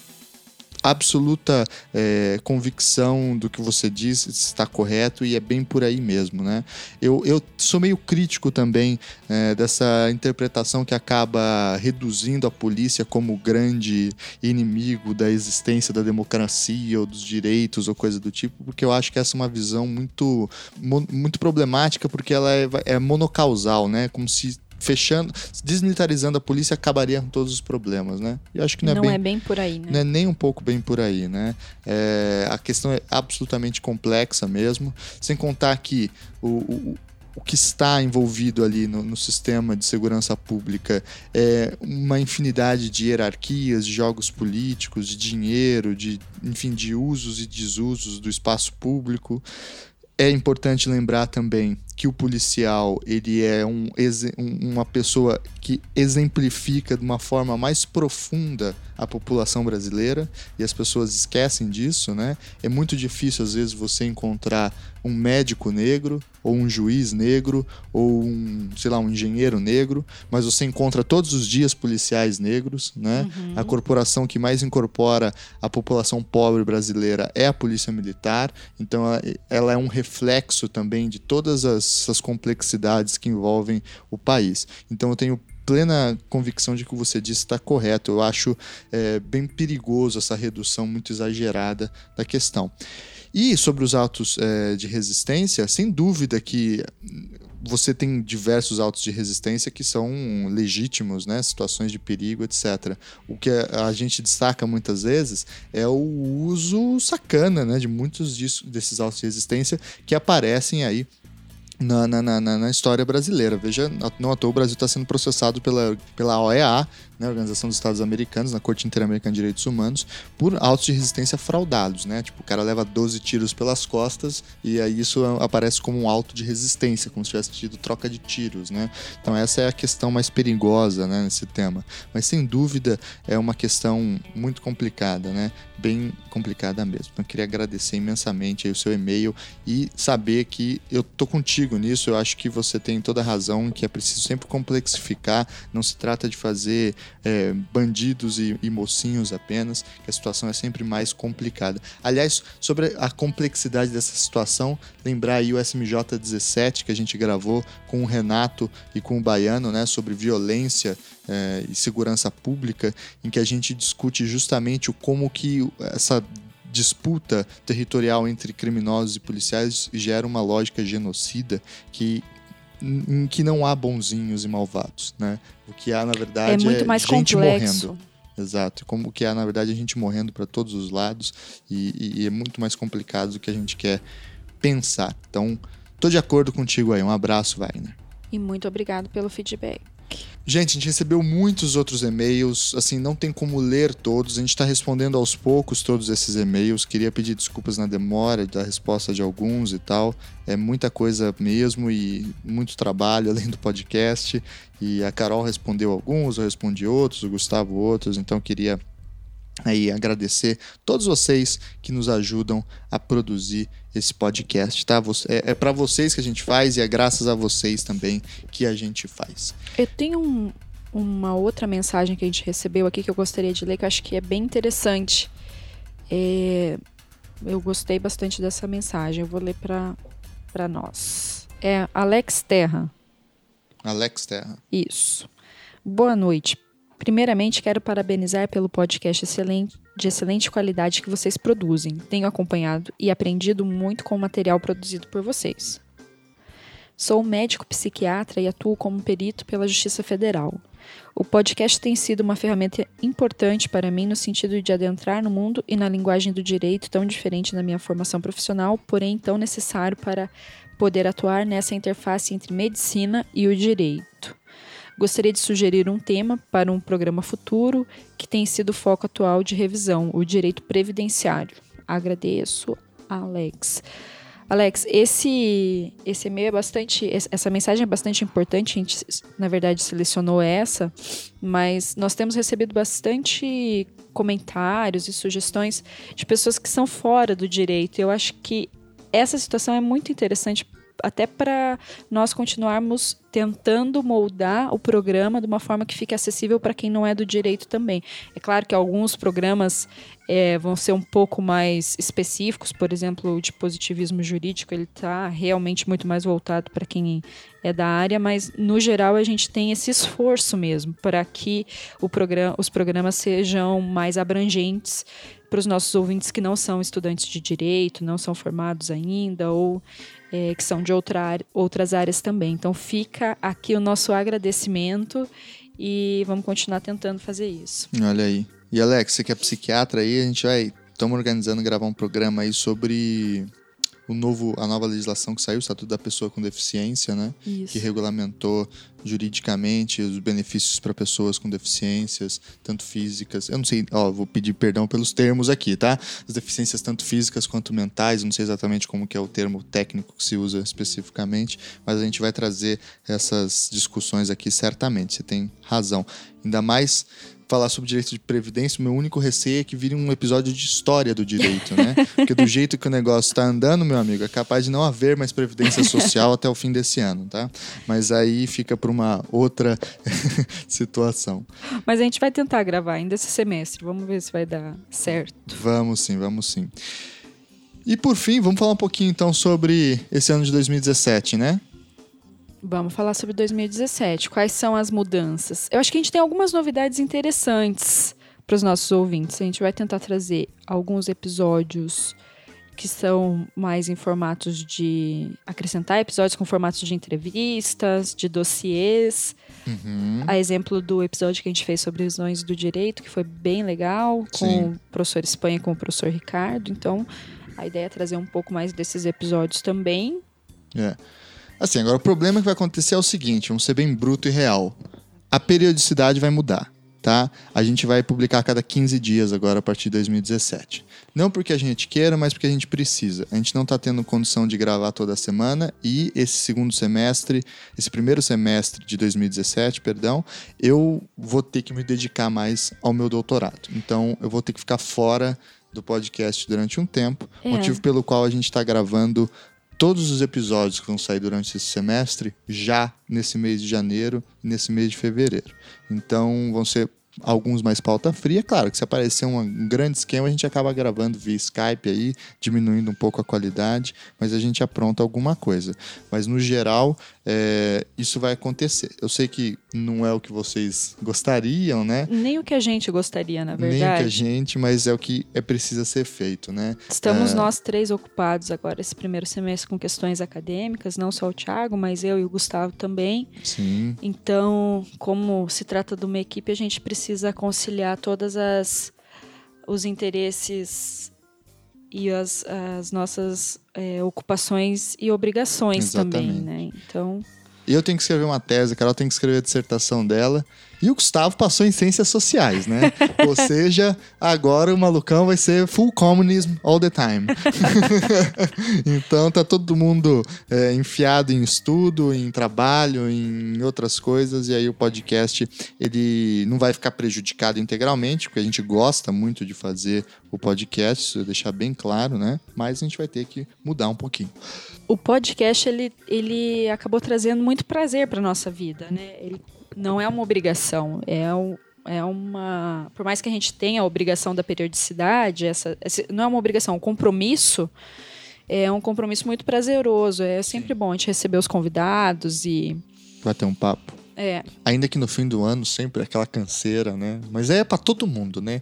absoluta é, convicção do que você diz está correto e é bem por aí mesmo, né? Eu, eu sou meio crítico também é, dessa interpretação que acaba reduzindo a polícia como grande inimigo da existência da democracia ou dos direitos ou coisa do tipo, porque eu acho que essa é uma visão muito, muito problemática porque ela é, é monocausal, né? Como se fechando, desmilitarizando a polícia acabaria com todos os problemas, né? E acho que não, é não é, bem, é bem por aí, né? Não é nem um pouco bem por aí, né? É, a questão é absolutamente complexa mesmo, sem contar que o, o o que está envolvido ali no, no, sistema de segurança pública é uma infinidade de hierarquias, de jogos políticos, de dinheiro, de enfim, de usos e desusos do espaço público. É importante lembrar também que o policial ele é um, uma pessoa que exemplifica de uma forma mais profunda a população brasileira e as pessoas esquecem disso, né? É muito difícil às vezes você encontrar um médico negro ou um juiz negro ou um, sei lá, um engenheiro negro, mas você encontra todos os dias policiais negros, né? Uhum. A corporação que mais incorpora a população pobre brasileira é a Polícia Militar, então ela, ela é um reflexo também de todas as essas complexidades que envolvem o país. Então eu tenho plena convicção de que você disse está correto. Eu acho é, bem perigoso essa redução muito exagerada da questão. E sobre os autos é, de resistência, sem dúvida que você tem diversos autos de resistência que são legítimos, né? Situações de perigo, etc. O que a gente destaca muitas vezes é o uso sacana, né? De muitos disso, desses autos de resistência que aparecem aí na, na, na, na, história brasileira. Veja, não à toa o Brasil está sendo processado pela, pela OEA, né, Organização dos Estados Americanos, na Corte Interamericana de Direitos Humanos, por autos de resistência fraudados, né? Tipo, o cara leva 12 tiros pelas costas e aí isso aparece como um auto de resistência, como se tivesse tido troca de tiros, né? Então essa é a questão mais perigosa, né, nesse tema. Mas sem dúvida é uma questão muito complicada, né? Bem complicada mesmo. Então eu queria agradecer imensamente o seu e-mail e saber que eu tô contigo nisso. Eu acho que você tem toda a razão, que é preciso sempre complexificar. Não se trata de fazer é, bandidos e, e, mocinhos apenas, que a situação é sempre mais complicada. Aliás, sobre a complexidade dessa situação, lembrar aí o SMJ 17 que a gente gravou com o Renato e com o Baiano, né, sobre violência é, e segurança pública, em que a gente discute justamente o como que essa disputa territorial entre criminosos e policiais gera uma lógica genocida que em que não há bonzinhos e malvados, né? O que há, na verdade, é, é gente complexo. morrendo. Exato. Como o que há, na verdade, a gente morrendo para todos os lados e, e, e, é muito mais complicado do que a gente quer pensar. Então, tô de acordo contigo aí. Um abraço, Wagner. E muito obrigado pelo feedback. Gente, a gente recebeu muitos outros e-mails, assim, não tem como ler todos, a gente está respondendo aos poucos todos esses e-mails. Queria pedir desculpas na demora da resposta de alguns e tal. É muita coisa mesmo e muito trabalho além do podcast. E a Carol respondeu alguns, eu respondi outros, o Gustavo outros, então queria aí agradecer todos vocês que nos ajudam a produzir esse podcast, tá? É, é para vocês que a gente faz e é graças a vocês também que a gente faz. Eu tenho um, uma outra mensagem que a gente recebeu aqui que eu gostaria de ler, que eu acho que é bem interessante. É, eu gostei bastante dessa mensagem, eu vou ler para nós. É Alex Terra. Alex Terra. Isso. Boa noite. Primeiramente, quero parabenizar pelo podcast excelente, de excelente qualidade que vocês produzem. Tenho acompanhado e aprendido muito com o material produzido por vocês. Sou médico psiquiatra e atuo como perito pela Justiça Federal. O podcast tem sido uma ferramenta importante para mim no sentido de adentrar no mundo e na linguagem do direito tão diferente da minha formação profissional, porém tão necessário para poder atuar nessa interface entre medicina e o direito. Gostaria de sugerir um tema para um programa futuro que tem sido foco atual de revisão, o direito previdenciário. Agradeço, Alex. Alex, esse esse e-mail é bastante, essa mensagem é bastante importante. A gente, na verdade, selecionou essa, mas nós temos recebido bastante comentários e sugestões de pessoas que são fora do direito. Eu acho que essa situação é muito interessante até para nós continuarmos tentando moldar o programa de uma forma que fique acessível para quem não é do direito também. É claro que alguns programas é, vão ser um pouco mais específicos, por exemplo, o de positivismo jurídico, ele está realmente muito mais voltado para quem é da área, mas no geral a gente tem esse esforço mesmo para que programa, os programas sejam mais abrangentes para os nossos ouvintes que não são estudantes de direito, não são formados ainda ou é, que são de outra, outras áreas também. Então fica aqui o nosso agradecimento e vamos continuar tentando fazer isso. Olha aí. E Alex, você que é psiquiatra aí, a gente vai. Estamos organizando gravar um programa aí sobre o novo, a nova legislação que saiu, o Estatuto da Pessoa com Deficiência, né? Isso. Que regulamentou juridicamente os benefícios para pessoas com deficiências, tanto físicas. Eu não sei, ó, vou pedir perdão pelos termos aqui, tá? As deficiências tanto físicas quanto mentais, não sei exatamente como que é o termo técnico que se usa especificamente, mas a gente vai trazer essas discussões aqui certamente. Você tem razão. Ainda mais falar sobre direito de previdência, o meu único receio é que vire um episódio de história do direito, né? [laughs] Porque do jeito que o negócio está andando, meu amigo, é capaz de não haver mais previdência social até o fim desse ano, tá? Mas aí fica para uma outra [laughs] situação. Mas a gente vai tentar gravar ainda esse semestre. Vamos ver se vai dar certo. Vamos sim, vamos sim. E por fim, vamos falar um pouquinho então sobre esse ano de 2017, né? Vamos falar sobre 2017. Quais são as mudanças? Eu acho que a gente tem algumas novidades interessantes para os nossos ouvintes. A gente vai tentar trazer alguns episódios que são mais em formatos de acrescentar episódios com formatos de entrevistas, de dossiês. Uhum. A exemplo do episódio que a gente fez sobre visões do direito, que foi bem legal, com Sim. o professor Espanha e com o professor Ricardo. Então, a ideia é trazer um pouco mais desses episódios também. É. Assim, agora o problema que vai acontecer é o seguinte, vamos ser bem bruto e real. A periodicidade vai mudar, tá? A gente vai publicar a cada 15 dias agora a partir de 2017. Não porque a gente queira, mas porque a gente precisa. A gente não tá tendo condição de gravar toda semana e esse segundo semestre, esse primeiro semestre de 2017, perdão, eu vou ter que me dedicar mais ao meu doutorado. Então, eu vou ter que ficar fora do podcast durante um tempo, É. motivo pelo qual a gente está gravando todos os episódios que vão sair durante esse semestre já nesse mês de janeiro e nesse mês de fevereiro. Então vão ser alguns mais pauta fria. Claro que se aparecer um grande esquema, a gente acaba gravando via Skype aí, diminuindo um pouco a qualidade, mas a gente apronta alguma coisa. Mas no geral, é, isso vai acontecer. Eu sei que não é o que vocês gostariam, né? Nem o que a gente gostaria, na Nem o verdade. que a gente, mas é o que é precisa ser feito, né? Estamos nós três ocupados agora esse primeiro semestre com questões acadêmicas, não só o Thiago, mas eu e o Gustavo também. Sim, Então, como se trata de uma equipe, a gente precisa conciliar todas as os interesses e as, as nossas é, ocupações e obrigações também, Exatamente. né? Então, Eu tenho que escrever uma tese, a Carol tem que escrever a dissertação dela. E o Gustavo passou em ciências sociais, né? [laughs] Ou seja, agora o malucão vai ser full communism all the time. [laughs] então tá todo mundo é, enfiado em estudo, em trabalho, em outras coisas. E aí o podcast ele não vai ficar prejudicado integralmente, porque a gente gosta muito de fazer o podcast, isso deixar bem claro, né? Mas a gente vai ter que mudar um pouquinho. o podcast ele, ele acabou trazendo muito prazer para nossa vida, né? Ele não é uma obrigação, é um, é uma, por mais que a gente tenha a obrigação da periodicidade, essa, esse- não é uma obrigação, é um compromisso. É um compromisso muito prazeroso. É sempre bom a gente receber os convidados e Vai ter um papo. É, Ainda que no fim do ano sempre aquela canseira, né? Mas é pra todo mundo, né?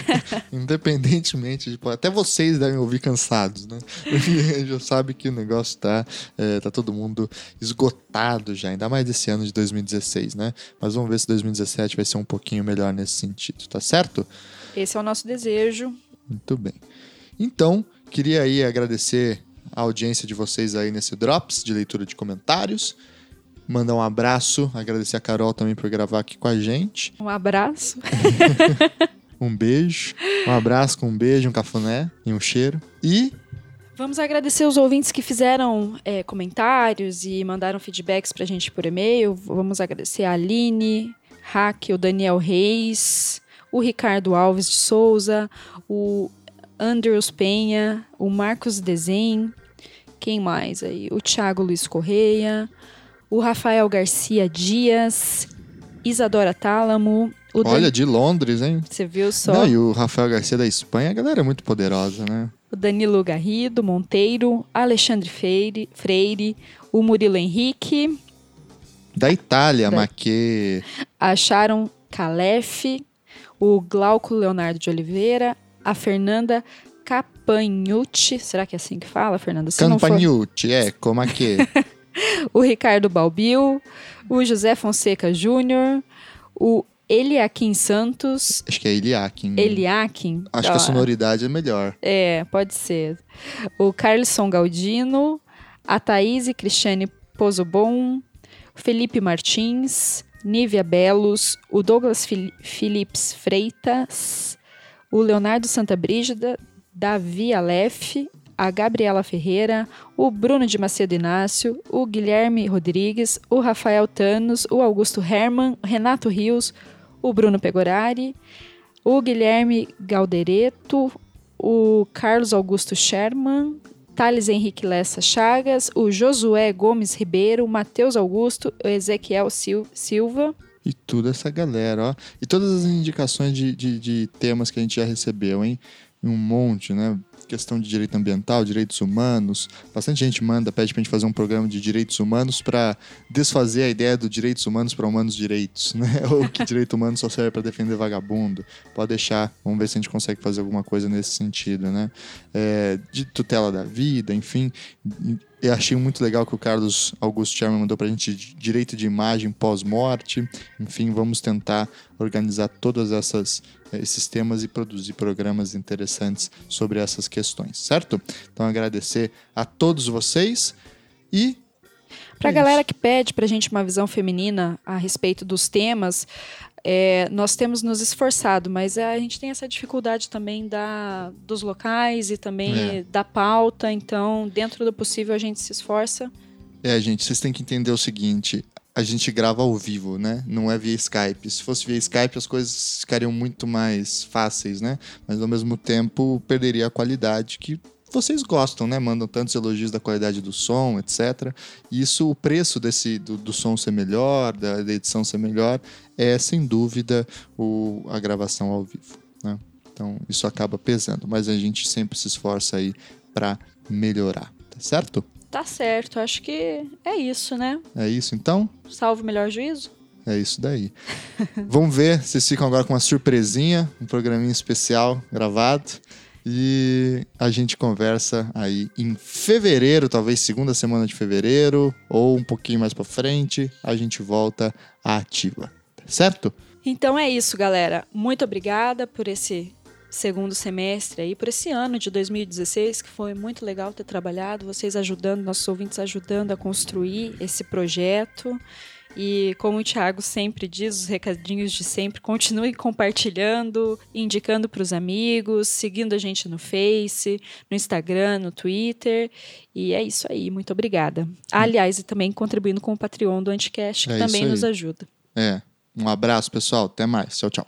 [laughs] Independentemente, tipo, até vocês devem ouvir cansados, né? Porque [laughs] já sabe que o negócio tá, é, tá todo mundo esgotado já, ainda mais desse ano de 2016, né? Mas vamos ver se 2017 vai ser um pouquinho melhor nesse sentido, tá certo? esse é o nosso desejo. Muito bem. Então, queria aí agradecer a audiência de vocês aí nesse Drops de leitura de comentários. Mandar um abraço, agradecer a Carol também por gravar aqui com a gente. Um abraço. [laughs] Um beijo, um abraço com um beijo, um cafuné e um cheiro. E Vamos agradecer os ouvintes que fizeram é, comentários e mandaram feedbacks pra gente por e-mail. Vamos agradecer a Aline, Hack, o Daniel Reis, o Ricardo Alves de Souza, o Andrews Penha, o Marcos Desen, quem mais aí? O Thiago Luiz Correia, o Rafael Garcia Dias, Isadora Tálamo, o Dan- olha, de Londres, hein? Você viu só? Não, e o Rafael Garcia da Espanha, a galera é muito poderosa, né? o Danilo Garrido Monteiro, Alexandre Freire, Freire o Murilo Henrique, Da Itália, Da- Maquê. a Sharon Calef, o Glauco Leonardo de Oliveira, a Fernanda Campagnucci, será que é assim que fala, Fernanda? Se não for- Campagnucci, é, como aqui. [laughs] [laughs] o Ricardo Balbil, o José Fonseca Júnior, o Eliakim Santos. Acho que é Eliakim. Eliakim. Acho que a sonoridade é melhor. É, pode ser. O Carlson Galdino, a Thaís e Cristiane Pozobon, Felipe Martins, Nívia Belos, o Douglas Philips Freitas, o Leonardo Santa Brígida, Davi Aleph, a Gabriela Ferreira, o Bruno de Macedo Inácio, o Guilherme Rodrigues, o Rafael Tanos, o Augusto Herman, Renato Rios, o Bruno Pegorari, o Guilherme Galdereto, o Carlos Augusto Sherman, Thales Henrique Lessa Chagas, o Josué Gomes Ribeiro, o Matheus Augusto, o Ezequiel Sil Silva. E toda essa galera, ó. E todas as indicações de, de, de temas que a gente já recebeu, hein? Um monte, né? Questão de direito ambiental, direitos humanos. Bastante gente manda, pede pra gente fazer um programa de direitos humanos para desfazer a ideia do direitos humanos para humanos direitos, né? [laughs] Ou que direito humano só serve para defender vagabundo. Pode deixar, vamos ver se a gente consegue fazer alguma coisa nesse sentido, né? É, de tutela da vida, enfim. Eu achei muito legal que o Carlos Augusto Sherman mandou para a gente direito de imagem pós-morte. Enfim, vamos tentar organizar todas essas esses temas e produzir programas interessantes sobre essas questões, certo? Então agradecer a todos vocês e para a galera que pede para a gente uma visão feminina a respeito dos temas, é, nós temos nos esforçado, mas a gente tem essa dificuldade também da, dos locais e também é. da pauta, então, dentro do possível, a gente se esforça. É, gente, vocês têm que entender o seguinte: a gente grava ao vivo, né? Não é via Skype. Se fosse via Skype, as coisas ficariam muito mais fáceis, né? Mas ao mesmo tempo perderia a qualidade que vocês gostam, né? Mandam tantos elogios da qualidade do som, etc. E isso, o preço desse, do, do som ser melhor, da, da, edição ser melhor, é sem dúvida o, a gravação ao vivo, né? Então isso acaba pesando, mas a gente sempre se esforça aí para melhorar, tá certo? Tá certo, acho que é isso, né? É isso então? Salve o melhor juízo? É isso daí. [laughs] Vamos ver, vocês ficam agora com uma surpresinha, um programinha especial gravado. E a gente conversa aí em fevereiro, talvez segunda semana de fevereiro, ou um pouquinho mais para frente, a gente volta à ativa, certo? Então é isso, galera. Muito obrigada por esse segundo semestre aí, por esse ano de 2016, que foi muito legal ter trabalhado, vocês ajudando, nossos ouvintes ajudando a construir esse projeto. E como o Thiago sempre diz, os recadinhos de sempre, continue compartilhando, indicando para os amigos, seguindo a gente no Face, no Instagram, no Twitter. E é isso aí, muito obrigada. Aliás, e também contribuindo com o Patreon do Anticast, que é também nos ajuda. É. Um abraço, pessoal. Até mais. Tchau, tchau.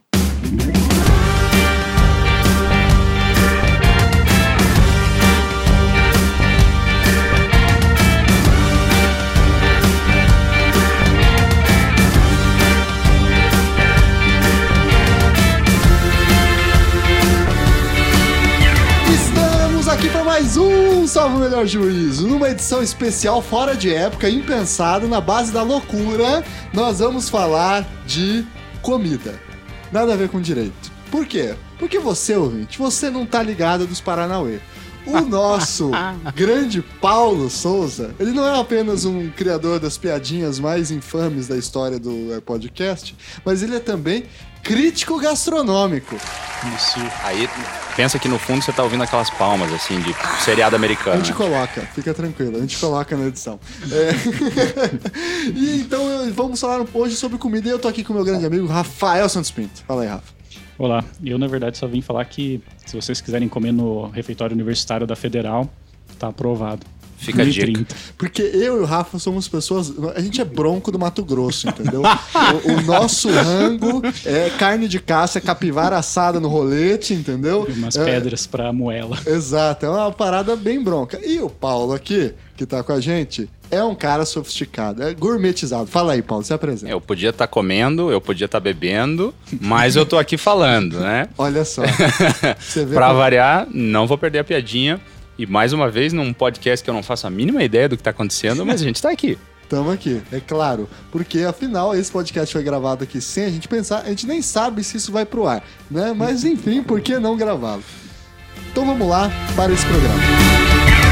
Mais um Salve o Melhor Juízo. Numa edição especial fora de época, impensado, na base da loucura, nós vamos falar de comida. Nada a ver com direito. Por quê? Porque você, ouvinte, você não tá ligado dos Paranauê. O nosso [laughs] grande Paulo Souza, ele não é apenas um criador das piadinhas mais infames da história do podcast, mas ele é também crítico gastronômico. Isso. Aí pensa que no fundo você tá ouvindo aquelas palmas, assim, de seriado americano. A gente coloca, fica tranquilo, a gente coloca na edição. É... [laughs] e então vamos falar hoje sobre comida e eu tô aqui com o meu grande amigo Rafael Santos Pinto. Fala aí, Rafa. Olá, eu na verdade só vim falar que se vocês quiserem comer no refeitório universitário da Federal, tá aprovado. Fica a dica. Porque eu e o Rafa somos pessoas. A gente é bronco do Mato Grosso, entendeu? o, o, nosso rango é carne de caça, é capivara assada no rolete, entendeu? E umas é, pedras pra moela. Exato, é uma parada bem bronca. E o Paulo aqui, que tá com a gente, é um cara sofisticado, é gourmetizado. Fala aí, Paulo, se apresenta. Eu podia estar tá comendo, eu podia estar tá bebendo, mas eu tô aqui falando, né? [laughs] Olha só. [laughs] pra como... variar, não vou perder a piadinha. E mais uma vez, num podcast que eu não faço a mínima ideia do que está acontecendo, mas a gente está aqui. [laughs] Estamos aqui, é claro. Porque afinal, esse podcast foi gravado aqui sem a gente pensar, a gente nem sabe se isso vai pro ar, né? Mas enfim, por que não gravá-lo? Então vamos lá para esse programa.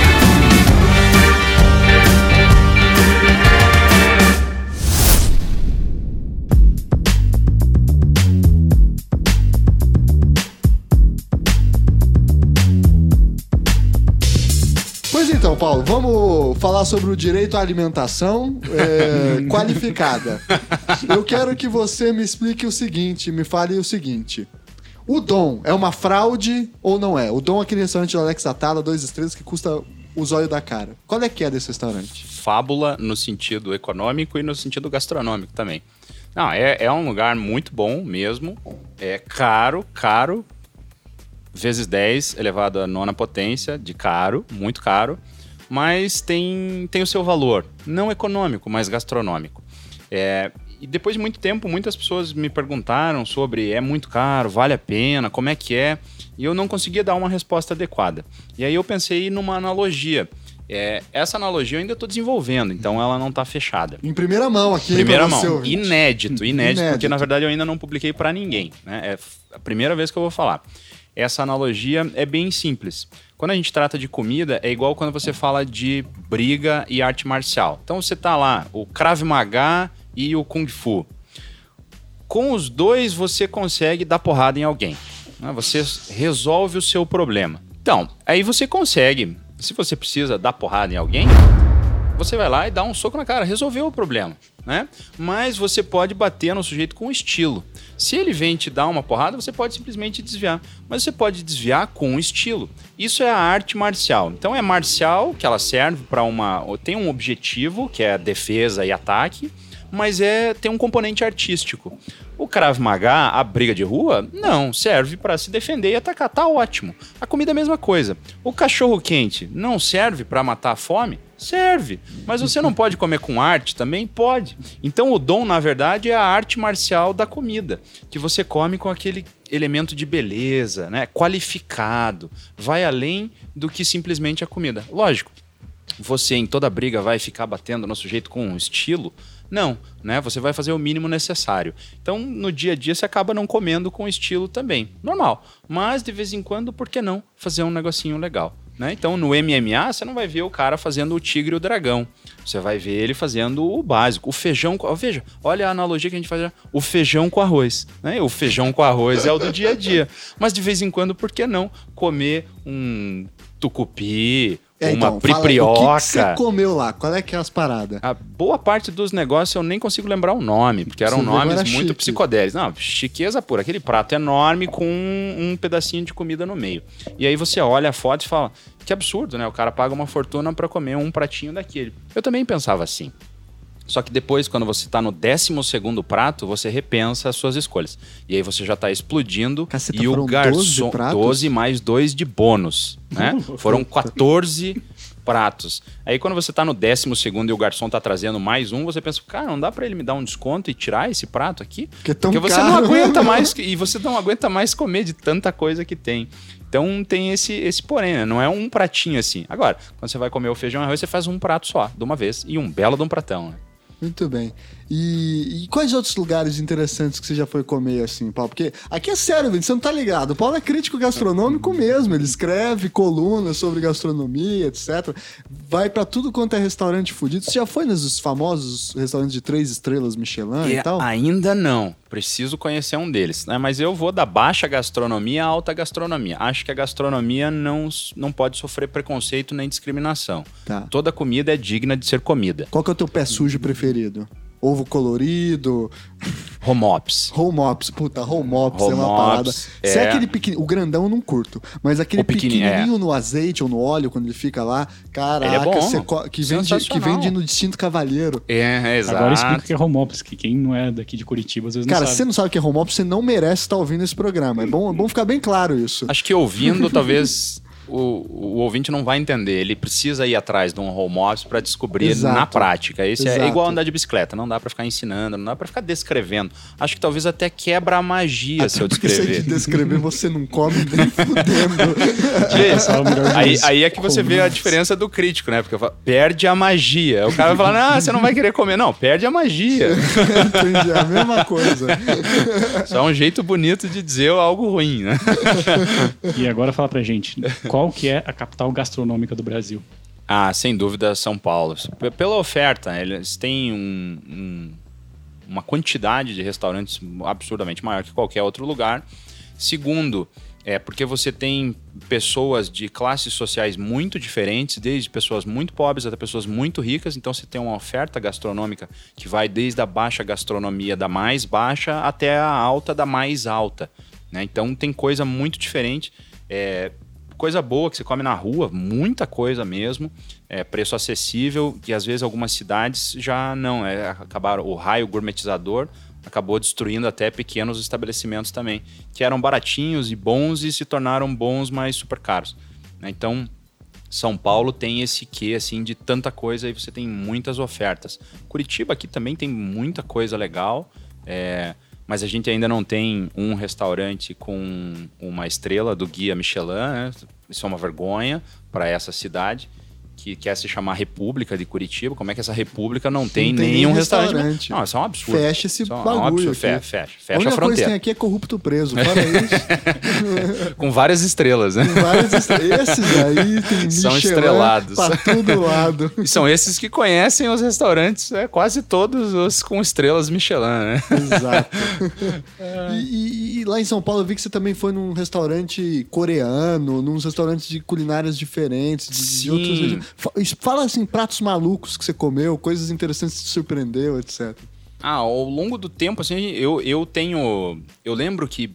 Então, Paulo, vamos falar sobre o direito à alimentação é, [laughs] qualificada. Eu quero que você me explique o seguinte, me fale o seguinte. O Dom é uma fraude ou não é? O Dom é aquele restaurante do Alex Atala, dois estrelas, que custa o zóio da cara. Qual é que é desse restaurante? Fábula no sentido econômico e no sentido gastronômico também. Não, é, é um lugar muito bom mesmo. É caro, caro, vezes 10 elevado à nona potência, de caro, muito caro, mas tem, tem o seu valor, não econômico, mas gastronômico. É, e depois de muito tempo, muitas pessoas me perguntaram sobre é muito caro, vale a pena, como é que é, e eu não conseguia dar uma resposta adequada. E aí eu pensei numa analogia. É, essa analogia eu ainda estou desenvolvendo, então ela não está fechada. Em primeira mão aqui. Primeira mão. Inédito, inédito, inédito, porque na verdade eu ainda não publiquei para ninguém. Né? É a primeira vez que eu vou falar essa analogia é bem simples. Quando a gente trata de comida, é igual quando você fala de briga e arte marcial. Então você tá lá, o Krav Maga e o Kung Fu. Com os dois você consegue dar porrada em alguém. Né? Você resolve o seu problema. Então, aí você consegue. Se você precisa dar porrada em alguém, você vai lá e dá um soco na cara, resolveu o problema, né? Mas você pode bater no sujeito com estilo. Se ele vem te dar uma porrada, você pode simplesmente desviar, mas você pode desviar com estilo. Isso é a arte marcial. Então é marcial que ela serve para uma tem um objetivo, que é defesa e ataque, mas é tem um componente artístico. O Krav Maga, a briga de rua, não, serve para se defender e atacar, tá ótimo. A comida é a mesma coisa. O cachorro quente não serve para matar a fome? Serve. Mas você não pode comer com arte também? Pode. Então o dom, na verdade, é a arte marcial da comida, que você come com aquele elemento de beleza, né? Qualificado. Vai além do que simplesmente a comida. Lógico, você em toda briga vai ficar batendo no sujeito com um estilo? Não, né? Você vai fazer o mínimo necessário. Então, no dia a dia, você acaba não comendo com estilo também. Normal. Mas, de vez em quando, por que não fazer um negocinho legal? Né? Então, no MMA, você não vai ver o cara fazendo o tigre e o dragão. Você vai ver ele fazendo o básico, o feijão com... Veja, olha a analogia que a gente faz, o feijão com arroz. Né? O feijão com arroz é o do dia a dia. Mas, de vez em quando, por que não comer um tucupi, é, uma então, priprioca. o que, que, você comeu lá? Qual é que é as paradas? A boa parte dos negócios eu nem consigo lembrar o nome, porque eram nomes muito chique. psicodélicos. Não, chiqueza pura. Aquele prato enorme com um, um pedacinho de comida no meio. E aí você olha a foto e fala, que absurdo, né? O cara paga uma fortuna para comer um pratinho daquele. Eu também pensava assim. Só que depois, quando você está no 12 prato, você repensa as suas escolhas. E aí você já está explodindo. Caceta, e o garçom. 12, 12 mais 2 de bônus. Né? [laughs] foram 14 pratos. Aí quando você está no 12 e o garçom está trazendo mais um, você pensa, cara, não dá para ele me dar um desconto e tirar esse prato aqui? Porque, é Porque você caro. não aguenta mais. E você não aguenta mais comer de tanta coisa que tem. Então tem esse, esse porém, né? Não é um pratinho assim. Agora, quando você vai comer o feijão e arroz, você faz um prato só, de uma vez. E um belo de um pratão, né? Muito bem. E, e, quais outros lugares interessantes que você já foi comer assim, Paulo? Porque aqui é sério, você não tá ligado. O Paulo é crítico gastronômico mesmo. Ele escreve colunas sobre gastronomia, etc. Vai para tudo quanto é restaurante fudido. Você já foi nos famosos restaurantes de três estrelas Michelin e, e tal? Ainda não. Preciso conhecer um deles. Né? Mas eu vou da baixa gastronomia à alta gastronomia. Acho que a gastronomia não, não pode sofrer preconceito nem discriminação. Tá. Toda comida é digna de ser comida. Qual que é o teu pé sujo preferido? Ovo colorido. Home ops. Home ops, puta, home ops home é uma parada. É... Se é aquele pequenininho, o grandão eu não curto, mas aquele pequenininho é. no azeite ou no óleo, quando ele fica lá, caraca, é co... que, vende, que vende no Distinto Cavalheiro. É, é, exato. Agora explica o que é home ops, que quem não é daqui de Curitiba às vezes Cara, não sabe. Cara, você não sabe o que é home ops, você não merece estar ouvindo esse programa. É bom, é bom ficar bem claro isso. Acho que ouvindo, talvez o, o ouvinte não vai entender. Ele precisa ir atrás de um home office para descobrir Exato. na prática. Esse é Exato. é igual andar de bicicleta. Não dá para ficar ensinando, não dá para ficar descrevendo. Acho que talvez até quebra a magia até se eu descrever. Se descrever, você não come nem fudendo. [laughs] aí, aí é que você vê a diferença do crítico, né? Porque eu falo, perde a magia. O cara vai falar, ah, você não vai querer comer. Não, perde a magia. Entendi, é a mesma coisa. Só um jeito bonito de dizer algo ruim, né? E agora fala pra gente, qual que é a capital gastronômica do Brasil? Ah, sem dúvida, São Paulo. Pela oferta, eles têm um, um, uma quantidade de restaurantes absurdamente maior que qualquer outro lugar. Segundo, É porque você tem pessoas de classes sociais muito diferentes, desde pessoas muito pobres até pessoas muito ricas. Então você tem uma oferta gastronômica que vai desde a baixa gastronomia da mais baixa até a alta da mais alta. Né? Então tem coisa muito diferente. É, coisa boa que você come na rua, muita coisa mesmo, é, preço acessível, e às vezes algumas cidades já não, é, acabaram, o raio gourmetizador acabou destruindo até pequenos estabelecimentos também, que eram baratinhos e bons e se tornaram bons, mas super caros. Né? Então, São Paulo tem esse quê assim de tanta coisa e você tem muitas ofertas. Curitiba aqui também tem muita coisa legal, é, mas a gente ainda não tem um restaurante com uma estrela do guia Michelin, né? isso é uma vergonha para essa cidade que quer se chamar República de Curitiba, como é que essa República não tem, não tem nenhum restaurante? restaurante? Não, isso é um absurdo. Fecha esse isso bagulho. É um absurdo. Fecha, fecha, fecha a, única a fronteira. coisa que tem aqui é corrupto preso, fora [laughs] isso. Com várias estrelas, né? Com várias estrelas. Esses aí tem [laughs] São estrelados. Pra todo lado. E são esses que conhecem os restaurantes, é, quase todos os com estrelas Michelin, né? Exato. [laughs] e, e, e lá em São Paulo eu vi que você também foi num restaurante coreano, num restaurantes de culinárias diferentes, de, de outros Fala assim, pratos malucos que você comeu, coisas interessantes que te surpreendeu, etc. Ah, ao longo do tempo, assim, eu, eu tenho. Eu lembro que.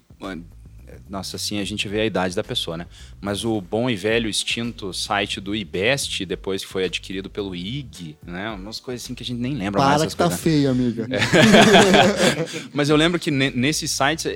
Nossa, assim, a gente vê a idade da pessoa, né? Mas o bom e velho extinto site do IBEST, depois que foi adquirido pelo IG, né? Umas coisas assim que a gente nem lembra Para mais. Para que tá coisas, né? feio, amiga. É. [laughs] Mas eu lembro que nesses sites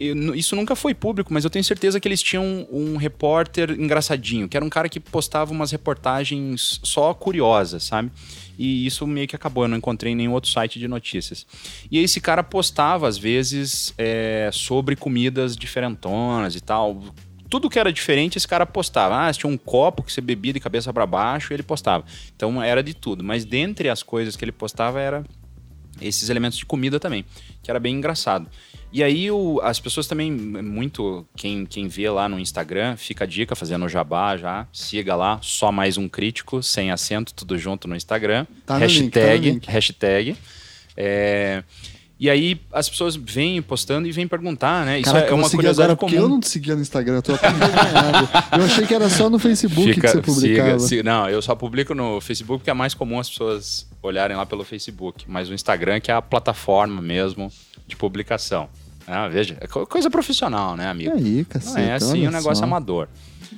eu, isso nunca foi público, mas eu tenho certeza que eles tinham um repórter engraçadinho, que era um cara que postava umas reportagens só curiosas, sabe? E isso meio que acabou, eu não encontrei em nenhum outro site de notícias. E esse cara postava, às vezes, é, sobre comidas diferentonas e tal. Tudo que era diferente, esse cara postava. Ah, tinha um copo que você bebia de cabeça para baixo, ele postava. Então era de tudo. Mas dentre as coisas que ele postava era esses elementos de comida também, que era bem engraçado. E aí o, as pessoas também, muito, quem, quem vê lá no Instagram, fica a dica, fazendo jabá já, siga lá, só mais um crítico, sem acento, tudo junto no Instagram. Tá hashtag, no link, tá hashtag. É, e aí as pessoas vêm postando e vêm perguntar, né? Isso Caraca, é uma curiosidade agora, comum. Porque eu não te seguia no Instagram, eu tô Eu achei que era só no Facebook Fica, que você publicava. Siga, siga. Não, eu só publico no Facebook porque é mais comum as pessoas olharem lá pelo Facebook. Mas o Instagram que é a plataforma mesmo de publicação. Ah, veja, é coisa profissional, né, amigo? E aí, cacete, Não é assim um negócio só. amador.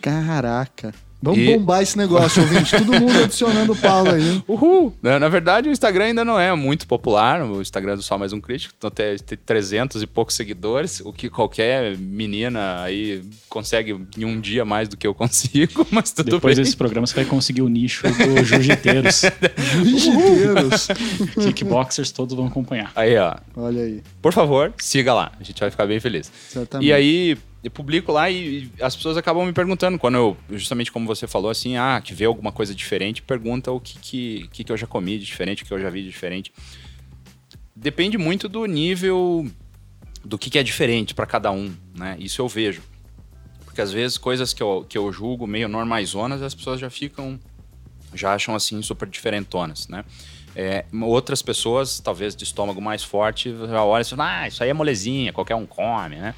Caraca. Vamos e... bombar esse negócio, ouvinte. Todo mundo adicionando o Paulo aí. Uhul! Na, verdade, o Instagram ainda não é muito popular. O Instagram é do Só Mais Um Crítico. Então tem, tem 300 e poucos seguidores. O que qualquer menina aí consegue em um dia mais do que eu [laughs] consigo. Mas tudo Depois bem. desse programa você vai conseguir o nicho dos [laughs] jiu-jiteiros. jiu-jiteiros. Kickboxers todos vão acompanhar. Aí, ó. Olha aí. Por favor, siga lá. A gente vai ficar bem feliz. Exatamente. E aí eu publico lá e, as pessoas acabam me perguntando, quando eu, justamente como você falou, assim, ah, que vê alguma coisa diferente, pergunta o que, que, que, que eu já comi de diferente, o que eu já vi de diferente. Depende muito do nível do que, que é diferente para cada um, né? Isso eu vejo. Porque às vezes coisas que eu, que eu julgo meio normaizonas, as pessoas já ficam, já acham assim super diferentonas, né? É, outras pessoas, talvez de estômago mais forte, já olham e falam, ah, isso aí é molezinha, qualquer um come, né?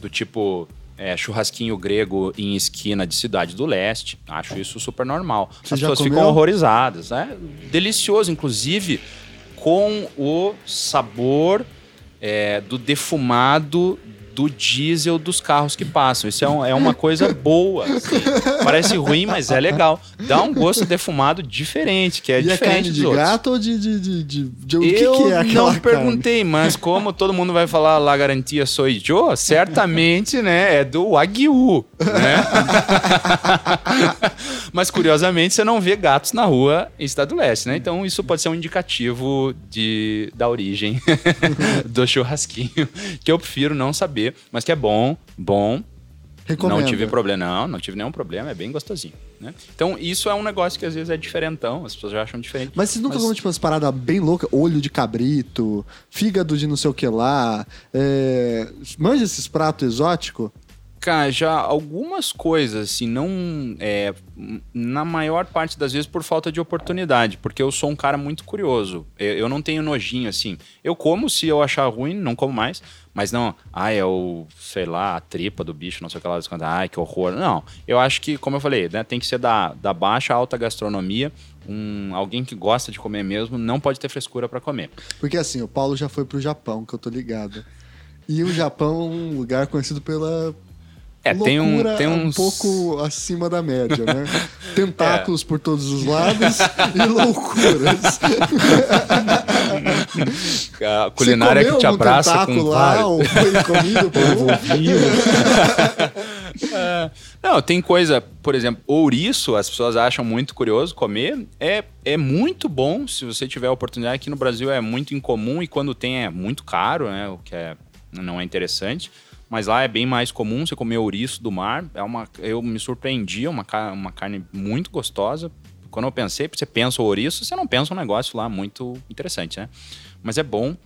Do tipo é, churrasquinho grego em esquina de cidade do leste. Acho isso super normal. Você As pessoas comeu? ficam horrorizadas. Né? Delicioso, inclusive, com o sabor é, do defumado do diesel dos carros que passam. Isso é, um, é uma coisa boa. Assim. Parece ruim, mas é legal. Dá um gosto defumado diferente, que é e diferente é carne de outros. gato ou de, de, de, de, de o Eu que, que é não perguntei, mas como todo mundo vai falar La Garantia Soy Joe, certamente, né, é do Wagyu, né? [laughs] mas curiosamente você não vê gatos na rua em Estado do Leste, né? Então isso pode ser um indicativo de, da origem [laughs] do churrasquinho, que eu prefiro não saber mas que é bom, bom. Recomendo. Não tive problema, não, não tive nenhum problema, é bem gostosinho. Né? Então, isso é um negócio que às vezes é diferentão, as pessoas já acham diferente. Mas vocês nunca mas... tipo umas paradas bem loucas? Olho de cabrito, fígado de não sei o que lá. É... Manja esses pratos exóticos? Cara, já algumas coisas, assim, não. É, na maior parte das vezes por falta de oportunidade, porque eu sou um cara muito curioso. Eu, eu, não tenho nojinho, assim. Eu como se eu achar ruim, não como mais, mas não, ai, é o, sei lá, a tripa do bicho, não sei o que lá, ai, que horror. Não, eu acho que, como eu falei, né, tem que ser da, da baixa alta gastronomia. Um, alguém que gosta de comer mesmo não pode ter frescura para comer. Porque assim, o Paulo já foi pro Japão, que eu tô ligado. E o Japão é um lugar conhecido pela é, tem um, tem um pouco acima da média, né? [laughs] Tentáculos é. por todos os lados e [laughs] loucuras. A culinária que te abraça com lá, ou foi comido por [laughs] é. Não, tem coisa, por exemplo, ouriço, as pessoas acham muito curioso comer. É, é muito bom se você tiver a oportunidade. Aqui no Brasil é muito incomum e quando tem é muito caro, né? O que é, não é interessante. Mas lá é bem mais comum você comer ouriço do mar. É uma, eu me surpreendi, é uma, uma carne muito gostosa. Quando eu pensei, você pensa o ouriço, você não pensa um negócio lá muito interessante, né? Mas é bom.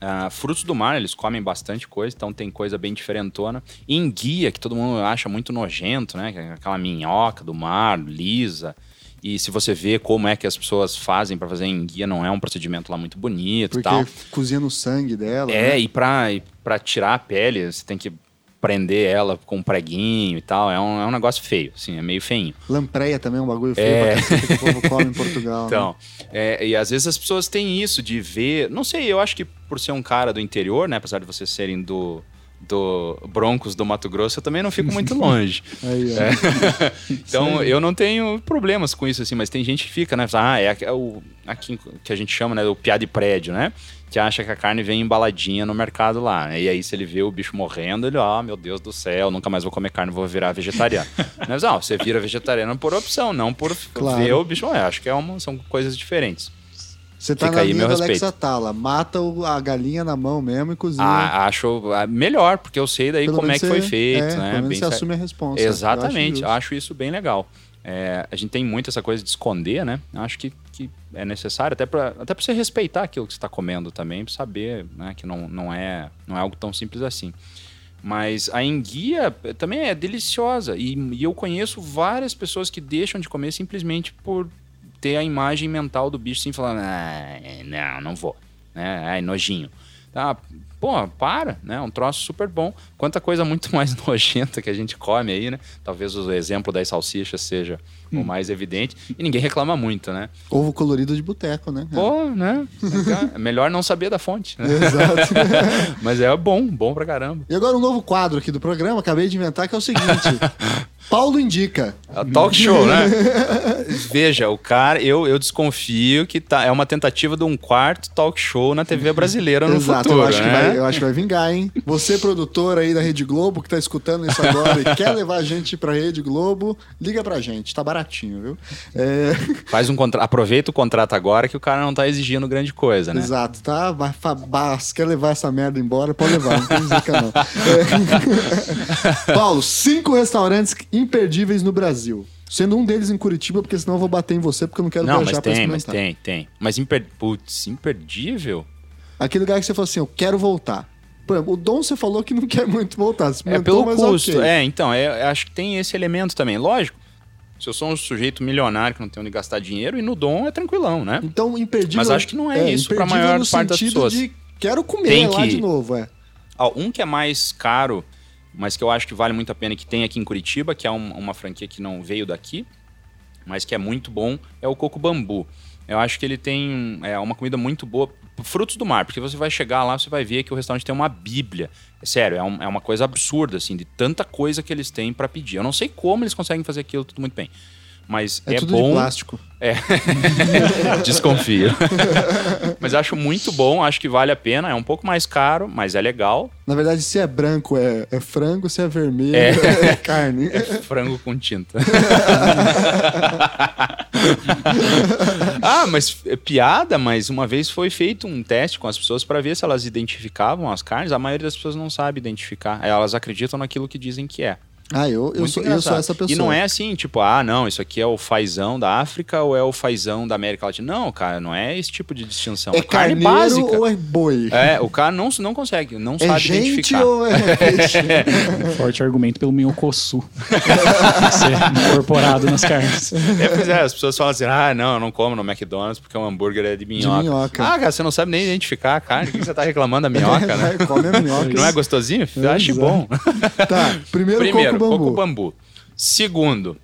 Uh, frutos do mar, eles comem bastante coisa, então tem coisa bem diferentona. Enguia, que todo mundo acha muito nojento, né? É aquela minhoca do mar, lisa. E se você vê como é que as pessoas fazem para fazer enguia, não é um procedimento lá muito bonito Porque tal. cozinha no sangue dela. É, né? e para e pra tirar a pele, você tem que prender ela com um preguinho e tal. É um, é um negócio feio, assim, é meio feinho. Lampreia também é um bagulho feio é... pra que o povo [laughs] come em Portugal. Né? Então, né? é, e às vezes as pessoas têm isso de ver. Não sei, eu acho que por ser um cara do interior, né? Apesar de vocês serem do do Broncos do Mato Grosso, eu também não fico muito longe. [laughs] Aí, é. [laughs] então, eu não tenho problemas com isso, assim, mas tem gente que fica, né? Ah, é, é o aqui que a gente chama, né, o piá de prédio, né? Que acha que a carne vem embaladinha no mercado lá. Né? E aí, se ele vê o bicho morrendo, ele, ó, oh, meu Deus do céu, nunca mais vou comer carne, vou virar vegetariano. [laughs] mas, não, você vira vegetariano por opção, não por claro. ver o bicho. Eu acho que é uma, são coisas diferentes. Você tá Fica na aí, linha do Alex Atala. Mata a galinha na mão mesmo e cozinha. Ah, acho ah, melhor, porque eu sei daí pelo como é que foi feito. É, né? Pelo menos você assume a resposta. Exatamente, acho, acho, isso bem legal. É, a gente tem muito essa coisa de esconder, né? Acho que, que é necessário, até para até você respeitar aquilo que você está comendo também, para saber né, que não, não, é, não é algo tão simples assim. Mas a enguia também é deliciosa. E, e eu conheço várias pessoas que deixam de comer simplesmente por ter a imagem mental do bicho assim, falando, ah, não, não vou, né? Ai, nojinho. Tá, pô, para, né? Um troço super bom. Quanta coisa muito [laughs] mais nojenta que a gente come aí, né? Talvez o exemplo das salsichas seja hum. o mais evidente. E ninguém reclama muito, né? Ovo colorido de boteco, né? Pô, né? É melhor não saber da fonte. Né? [laughs] Exato. [laughs] Mas é bom, bom pra caramba. E agora um novo quadro aqui do programa, acabei de inventar, que é o seguinte. Paulo indica. É talk show, né? [laughs] Veja, o cara, eu, eu desconfio que tá, é uma tentativa de um quarto talk show na TV brasileira no Exato, futuro. Eu acho, né? que vai, eu acho que vai vingar, hein? Você, produtor aí da Rede Globo, que tá escutando isso agora e [laughs] quer levar a gente pra Rede Globo, liga pra gente, tá baratinho, viu? É... [laughs] Faz um contra... Aproveita o contrato agora que o cara não tá exigindo grande coisa, né? Exato, tá? Mas quer levar essa merda embora, pode levar, não tem zica não. É... Paulo, cinco restaurantes imperdíveis no Brasil. Sendo um deles em Curitiba, porque senão eu vou bater em você, porque eu não quero não, viajar mas tem, Mas tem, tem. Mas imper... Putz, imperdível? Aquele lugar que você falou assim, eu quero voltar. Por exemplo, o Dom você falou que não quer muito voltar. é pelo custo. Okay. É, então, é, acho que tem esse elemento também. Lógico, se eu sou um sujeito milionário que não tem onde gastar dinheiro, e no Dom é tranquilão, né? Então, imperdível... Mas acho que não é, é isso para a maior parte das pessoas. De quero comer tem lá que... de novo, é. Um que é mais caro mas que eu acho que vale muito a pena que tem aqui em Curitiba, que é um, uma franquia que não veio daqui, mas que é muito bom, é o Coco Bambu. Eu acho que ele tem é, uma comida muito boa, frutos do mar, porque você vai chegar lá, você vai ver que o restaurante tem uma bíblia. É sério, é, um, é uma coisa absurda, assim, de tanta coisa que eles têm para pedir. Eu não sei como eles conseguem fazer aquilo tudo muito bem. Mas é, é tudo bom. De plástico. [laughs] É. [laughs] Desconfio. [laughs] mas acho muito bom, acho que vale a pena. É um pouco mais caro, mas é legal. Na verdade, se é branco é, é frango, se é vermelho é, é carne. É frango com tinta. ah, mas é piada, mas uma vez foi feito um teste com as pessoas para ver se elas identificavam as carnes. A maioria das pessoas não sabe identificar. Elas acreditam naquilo que dizem que é. Ah, eu, eu, sou, eu sou essa pessoa. E não é assim, tipo, ah, não, isso aqui é o fazão da África ou é o fazão da América Latina. Não, cara, não é esse tipo de distinção. É, é carne básica. ou é boi? É, o cara não, não consegue, não é sabe gente identificar. Ou é [laughs] peixe? um forte argumento pelo minhocossu. [laughs] ser incorporado nas carnes. É, pois é, as pessoas falam assim, ah, não, eu não como no McDonald's porque o hambúrguer é de minhoca. De minhoca. Ah, cara, você não sabe nem identificar a carne. Por que você tá reclamando da [laughs] minhoca, né? Come a minhoca. Não é gostosinho? Acho bom. Tá, primeiro, primeiro coco bambu. Coco bambu. Segundo,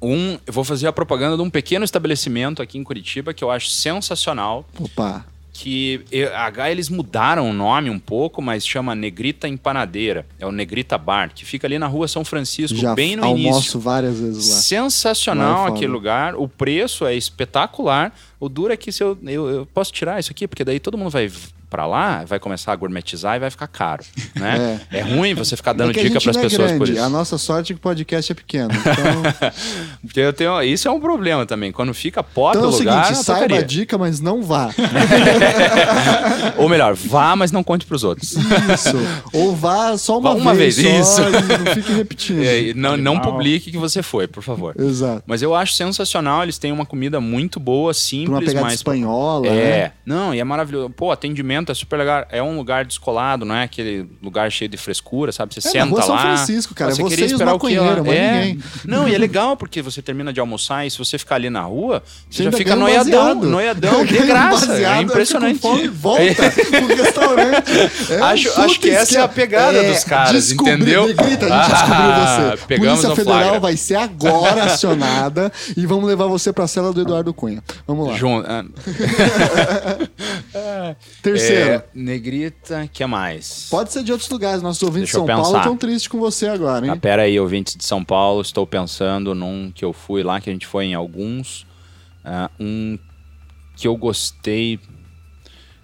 um, eu vou fazer a propaganda de um pequeno estabelecimento aqui em Curitiba que eu acho sensacional. Opa. Que H eles mudaram o nome um pouco, mas chama Negrita Empanadeira. É o Negrita Bar, que fica ali na rua São Francisco, Já bem no almoço início. várias vezes lá. Sensacional é aquele lugar. O preço é espetacular. O duro é que se eu, eu, eu posso tirar isso aqui, porque daí todo mundo vai pra lá, vai começar a gourmetizar e vai ficar caro, né? [laughs] É, ruim você ficar dando é a dica para as é pessoas por grande. isso. A nossa sorte é que o podcast é pequeno. Então, [laughs] Porque eu tenho, isso é um problema também. Quando fica pop então é o lugar, seguinte, é saiba a porcaria. dica, mas não vá. [laughs] Ou melhor, vá, mas não conte pros outros. Isso. Ou vá só uma, Vá uma vez, vez, só isso. não fique repetindo. É, não, não publique que você foi, por favor. Exato. Mas eu acho sensacional, eles têm uma comida muito boa, Pra uma simples, pegada mas espanhola, É, né? não, e é maravilhoso. Pô, atendimento é super legal. É um lugar descolado, não é aquele lugar cheio de frescura, sabe? Você É, senta rua São lá. Francisco, cara. Você Você queria esperar o mas é. ninguém. Não, e é legal porque você termina de almoçar e se você ficar ali na rua, você, Você já fica noiadão, baseado. noiadão, de [laughs] graça. baseado, é impressionante. fome, volta pro [laughs] restaurante. É Acho- acho que essa é a pegada dos caras, descobri- entendeu? Grita, a gente [laughs] Ah, descobriu você. pegamos Polícia Federal flagra. vai ser agora acionada e vamos levar você pra cela do Eduardo Cunha. Vamos lá. Ah, Terceiro. É, negrita, que mais? Pode ser de outros lugares. Nossos ouvintes de Deixa eu São Paulo estão tristes com você agora, hein? Ah, pera aí, ouvintes de São Paulo, estou pensando num que eu fui lá, que a gente foi em alguns. Ah, um que eu gostei.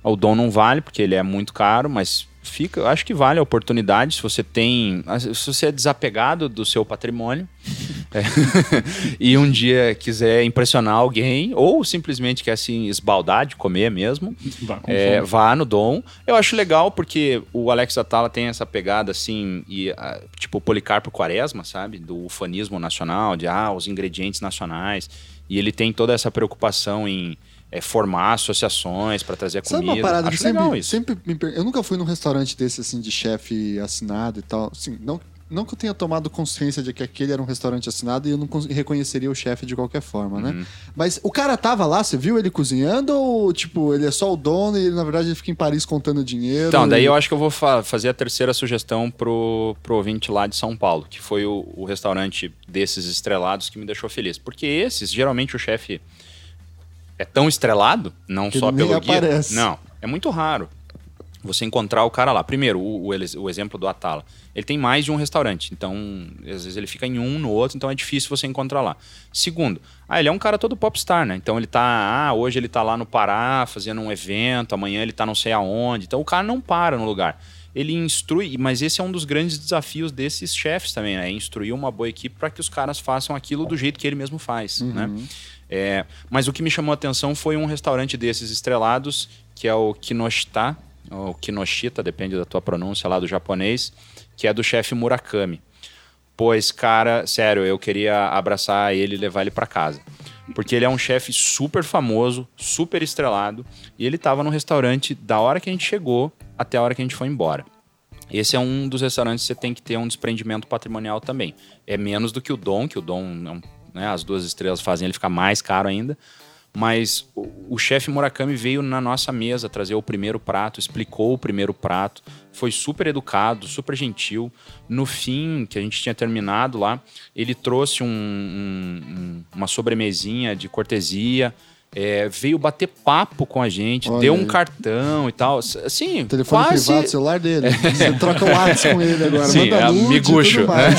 O Dom não vale, porque ele é muito caro, mas fica, eu acho que vale a oportunidade se você tem. Se você é desapegado do seu patrimônio [laughs] é, [laughs] e um dia quiser impressionar alguém, ou simplesmente quer se esbaldar de comer mesmo, Vá é, vá no Dom. Eu acho legal porque o Alex Atala tem essa pegada assim, e, ah, tipo Policarpo Quaresma, sabe? Do ufanismo nacional, de ah, os ingredientes nacionais. E ele tem toda essa preocupação em é, formar associações para trazer Sabe comida. uma parada acho que sempre, isso. sempre me per... Eu nunca fui num restaurante desse, assim, de chefe assinado e tal. Assim, não, não que eu tenha tomado consciência de que aquele era um restaurante assinado e eu não reconheceria o chefe de qualquer forma, né? Uhum. Mas o cara tava lá, você viu ele cozinhando ou, tipo, ele é só o dono e ele, na verdade, ele fica em Paris contando dinheiro? Então, daí e- eu acho que eu vou fa- fazer a terceira sugestão pro, pro ouvinte lá de São Paulo, que foi o, o restaurante desses estrelados que me deixou feliz. Porque esses, geralmente o chefe é tão estrelado, não Que só pelo guia. aparece. Não, é muito raro você encontrar o cara lá. Primeiro, o, o, o exemplo do Atala. Ele tem mais de um restaurante, então às vezes ele fica em um, no outro, então é difícil você encontrar lá. Segundo, ah, ele é um cara todo popstar, né? Então ele tá, ah, hoje ele tá lá no Pará fazendo um evento, amanhã ele tá não sei aonde. Então o cara não para no lugar. Ele instrui, mas esse é um dos grandes desafios desses chefes também, né? É instruir uma boa equipe para que os caras façam aquilo do jeito que ele mesmo faz, né? É, mas o que me chamou a atenção foi um restaurante desses estrelados, que é o Kinoshita, ou Kinoshita, depende da tua pronúncia lá do japonês, que é do chefe Murakami. Pois, cara, sério, eu queria abraçar ele e levar ele para casa. Porque ele é um chefe super famoso, super estrelado, e ele tava no restaurante da hora que a gente chegou até a hora que a gente foi embora. Esse é um dos restaurantes que você tem que ter um desprendimento patrimonial também. É menos do que o Dom, que o Dom, é um- né, as duas estrelas fazem ele ficar mais caro ainda. Mas o, o chefe Murakami veio na nossa mesa trazer o primeiro prato, explicou o primeiro prato, foi super educado, super gentil. No fim, que a gente tinha terminado lá, ele trouxe um- um- um- uma sobremesinha de cortesia, é, veio bater papo com a gente, Olha deu um aí. cartão e tal. Assim, Telefone quase... privado, celular dele. [laughs] Você troca o WhatsApp com ele agora. Sim, manda é mais.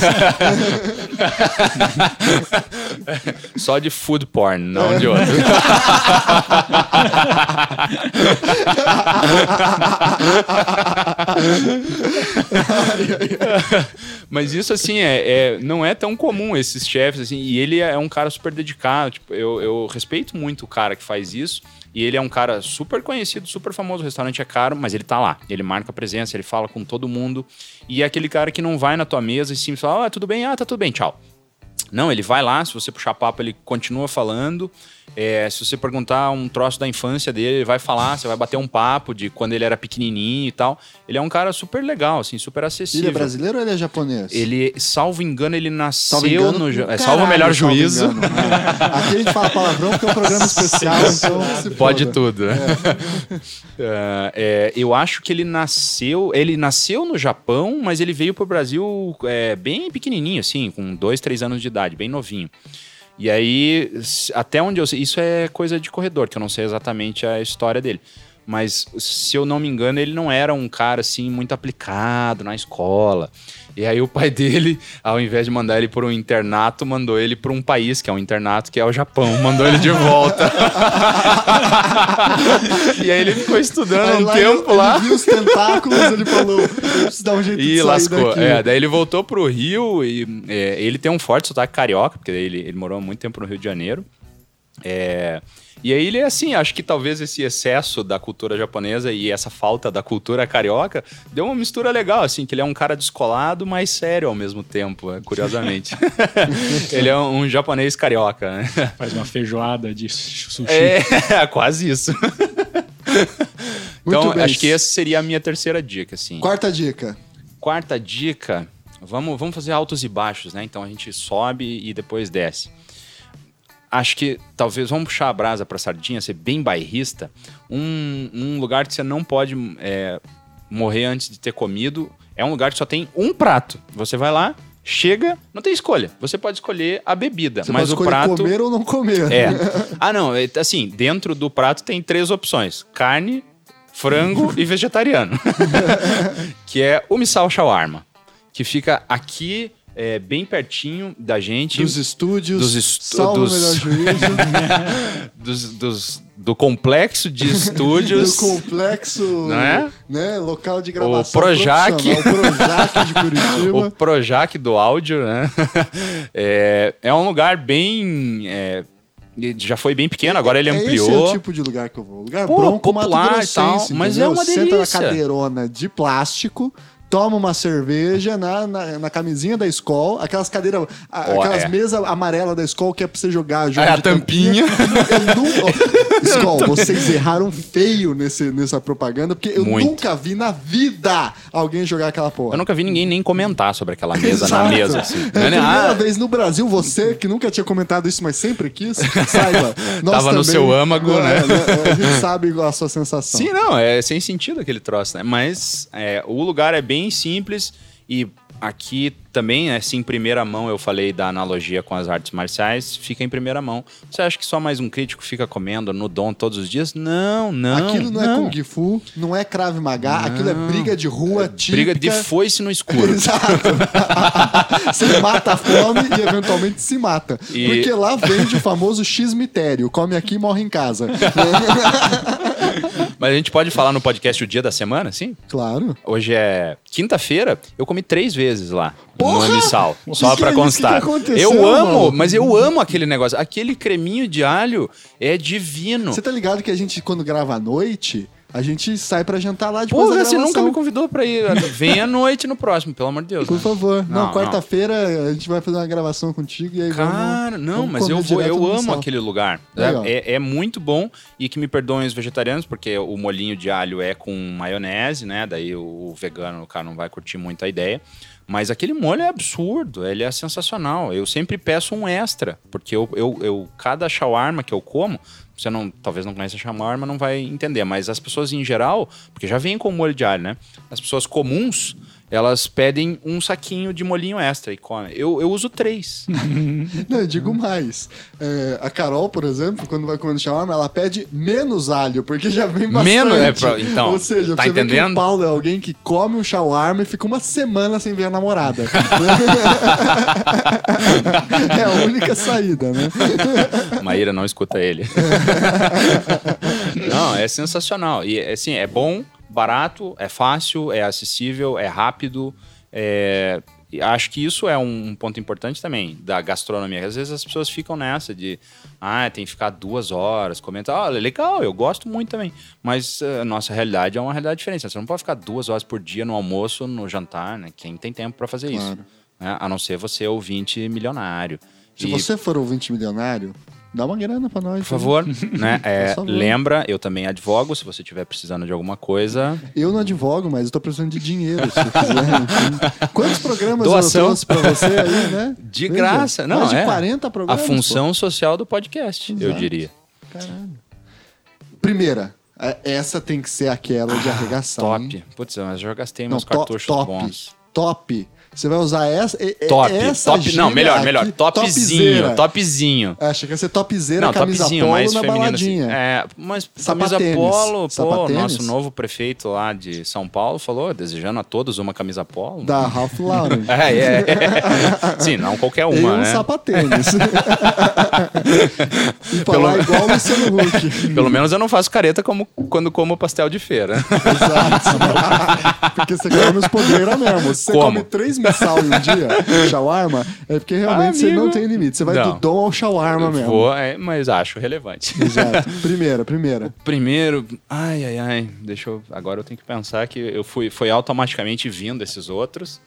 [laughs] Só de food porn, não de outro. [laughs] Mas isso, assim, é, é, não é tão comum, esses chefes, assim, e ele é um cara super dedicado. Tipo, eu, eu respeito muito o cara que faz isso. E ele é um cara super conhecido, super famoso. O restaurante é caro, mas ele tá lá. Ele marca presença, ele fala com todo mundo. E é aquele cara que não vai na tua mesa e sim fala: Ah, tudo bem? Ah, tá tudo bem, tchau. Não, ele vai lá, se você puxar papo, ele continua falando. É, se você perguntar um troço da infância dele, ele vai falar, você vai bater um papo de quando ele era pequenininho e tal. Ele é um cara super legal, assim, super acessível. Ele é brasileiro ou ele é japonês? Ele, salvo engano, ele nasceu engano, no... Caralho, salvo o melhor salvo juízo. Engano, é. Aqui a gente fala palavrão porque é um programa [laughs] especial, então Pode tudo. [laughs] É. é. eu acho que ele nasceu... Ele nasceu no Japão, mas ele veio pro Brasil é, bem pequenininho, assim, com dois, três anos de idade, bem novinho. E aí, até onde eu sei, isso é coisa de corredor, que eu não sei exatamente a história dele. Mas, se eu não me engano, ele não era um cara assim muito aplicado na escola. E aí o pai [laughs] dele, ao invés de mandar ele para um internato, mandou ele para um país que é um internato, que é o Japão. Mandou ele de volta. [laughs] e aí ele ficou estudando aí um lá tempo ele, lá. Ele viu os tentáculos, ele falou, eu preciso dar um jeito e de lascou. daqui. É, daí ele voltou pro Rio e é, ele tem um forte sotaque carioca, porque ele, ele morou muito tempo no Rio de Janeiro. É, e aí ele é assim, acho que talvez esse excesso da cultura japonesa e essa falta da cultura carioca deu uma mistura legal, assim, que ele é um cara descolado, mas sério ao mesmo tempo, né, curiosamente. [laughs] ele é um, um, japonês carioca, né? Faz uma feijoada de sushi. É, [laughs] quase isso. então, acho que essa seria a minha terceira dica, assim. Quarta dica. Quarta dica, vamos, vamos fazer altos e baixos, né? Então a gente sobe e depois desce acho que talvez vamos puxar a brasa para sardinha, ser bem bairrista. Um, um lugar que você não pode é, morrer antes de ter comido é um lugar que só tem um prato. Você vai lá, chega, não tem escolha. Você pode escolher a bebida, você mas pode o prato comer ou não comer. É. Ah, não, é, assim, dentro do prato tem três opções: carne, frango e vegetariano. [laughs] [laughs] que é o Missal Shawarma, que fica aqui é, bem pertinho da gente. Dos estúdios. Dos estúdios. melhor juízo. [laughs] dos, dos, do complexo de estúdios. [laughs] do complexo. Não é? Né, local de gravação. O Projac. O Projac de [laughs] Curitiba. o Projac do áudio, né? É, é um lugar bem. É, já foi bem pequeno, agora ele ampliou. Esse é o tipo de lugar que eu vou. Lugar Pô, bronco, popular e tal, mas é uma delícia. Senta na cadeirona de plástico, toma uma cerveja na, na, na camisinha da escola, aquelas cadeiras, oh, aquelas é. mesas amarelas da escola que é pra você jogar jogo. É a tampinha. [laughs] Escola, vocês erraram feio nesse, nessa propaganda, porque eu Muito. nunca vi na vida alguém jogar aquela porra. Eu nunca vi ninguém nem comentar sobre aquela mesa na mesa. Assim. É a primeira ah. vez no Brasil, você que nunca tinha comentado isso, mas sempre quis, saiba. [laughs] Tava também, no seu âmago, né? né? A gente sabe a sua sensação. Sim, não, é sem sentido aquele troço, né? Mas é, o lugar é bem bem simples e aqui também, assim, em primeira mão, eu falei da analogia com as artes marciais, fica em primeira mão. Você acha que só mais um crítico fica comendo no dom todos os dias? Não, não. Aquilo não, é não. é Kung Fu, não é Krav Maga, não. aquilo é briga de rua é típica. Briga de foice no [laughs] escuro. Exato. [laughs] Você mata a fome e eventualmente se mata. E... Porque lá vende o famoso X-mitério, come aqui e morre em casa. [laughs] Mas a gente pode falar no podcast o dia da semana, sim? Claro. Hoje é quinta-feira, eu comi três vezes lá. Porra! No Emissal. Só que pra que é constar. Que eu amo, mano? mas eu amo aquele negócio. Aquele creminho de alho é divino. Você tá ligado que a gente, quando grava à noite, a gente sai pra jantar lá depois Porra, da você nunca me convidou pra ir. Vem à noite no próximo, pelo amor de Deus. Por né? favor. Não, não quarta-feira a gente vai fazer uma gravação contigo e aí Cara, vamos, não, vamos mas eu vou, eu amo aquele lugar. É, é, muito bom e que me perdoem os vegetarianos, porque o molinho de alho é com maionese, né? Daí o vegano, o cara não vai curtir muito a ideia. Mas aquele molho é absurdo, ele é sensacional. Eu sempre peço um extra, porque eu, eu, eu cada shawarma que eu como, você não, talvez não conheça shawarma, não vai entender, mas as pessoas em geral, porque já vem com molho de alho, né? As pessoas comuns, elas pedem um saquinho de molinho extra e comem. Eu, eu uso três. [laughs] Não, eu digo mais. É, a Carol, por exemplo, quando vai comendo shawarma, ela pede menos alho, porque já vem bastante. Menos? É, pra, então, Ou seja, tá você entendendo? que o Paulo é alguém que come um shawarma e fica uma semana sem ver a namorada. [laughs] é a única saída, né? Maíra não escuta ele. [laughs] não, é sensacional. E, assim, é bom barato, é fácil, é acessível, é rápido. É... Acho que isso é um ponto importante também da gastronomia. Às vezes as pessoas ficam nessa de, ah, tem que ficar duas horas, comenta, ah, legal, eu gosto muito também. Mas a uh, nossa realidade é uma realidade diferente. Você não pode ficar duas horas por dia no almoço, no jantar, né? Quem tem tempo para fazer claro. isso? Né? A não ser você ouvinte milionário. Se e... você for ouvinte milionário, Dá uma grana pra nós. Por favor, né? [laughs] É, favor. Lembra, eu também advogo, se você estiver precisando de alguma coisa. Eu não advogo, mas eu tô precisando de dinheiro, se quiser. Quantos programas Doação. eu trouxe pra você aí, né? De Veja, graça. Não, mais de é. 40 programas. A função pô. social do podcast, Exato. eu diria. Caralho. Primeira, é, essa tem que ser aquela de ah, arregaçar. Top. Hein? Putz, eu já gastei meus cartuchos top, bons. Top. Você vai usar essa. Top, essa top. Não, melhor, melhor. Topzinho, topzinho. Acha que ia ser topzera, não, camisa topzinho, polo mais na baladinha. Assim. É, mas camisa polo, pô, nosso novo prefeito lá de São Paulo falou, desejando a todos uma camisa polo. Da Ralph Lauren. [laughs] é, é, é. Sim, não qualquer uma, e um né? sapatênis. [laughs] e falar Pelo... igual Luciano Huck. [laughs] Pelo menos eu não faço careta como quando como pastel de feira. Exato. Porque você come os podreiros mesmo. Você como? come três [laughs] sal em um dia, shawarma, é porque realmente ah, você não tem limite. Você vai não. do dom ao shawarma mesmo. Vou, é, mas acho relevante. Exato. [laughs] Primeira, primeira. Primeiro, ai, ai, ai. Deixa eu. Agora eu tenho que pensar que eu fui, foi automaticamente vindo esses outros.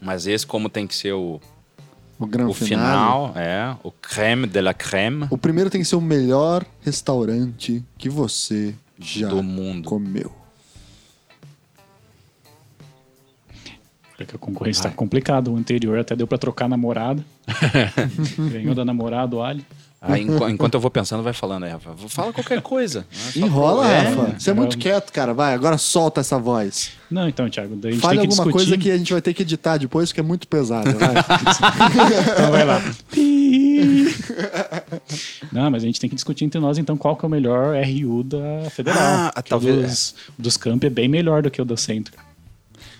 Mas esse, como tem que ser o. O o final, é. O creme de la creme. O primeiro tem que ser o melhor restaurante que você já do mundo. comeu. Porque a concorrência está complicada. O anterior até deu para trocar namorada. [laughs] Ganhou da namorada o Ali. Ah, enquanto eu vou pensando, vai falando aí, Rafa. Fala qualquer coisa. Né? [laughs] Enrola, é, Rafa. Você é muito quieto, cara. Vai, agora solta essa voz. Não, então, Thiago, daí a gente Fale tem que alguma discutir... coisa que a gente vai ter que editar depois, que é muito pesada. Vai. [laughs] então vai lá. Não, mas a gente tem que discutir entre nós, então, qual que é o melhor RU da Federal. Ah, talvez. Dos, dos campi é bem melhor do que o do centro.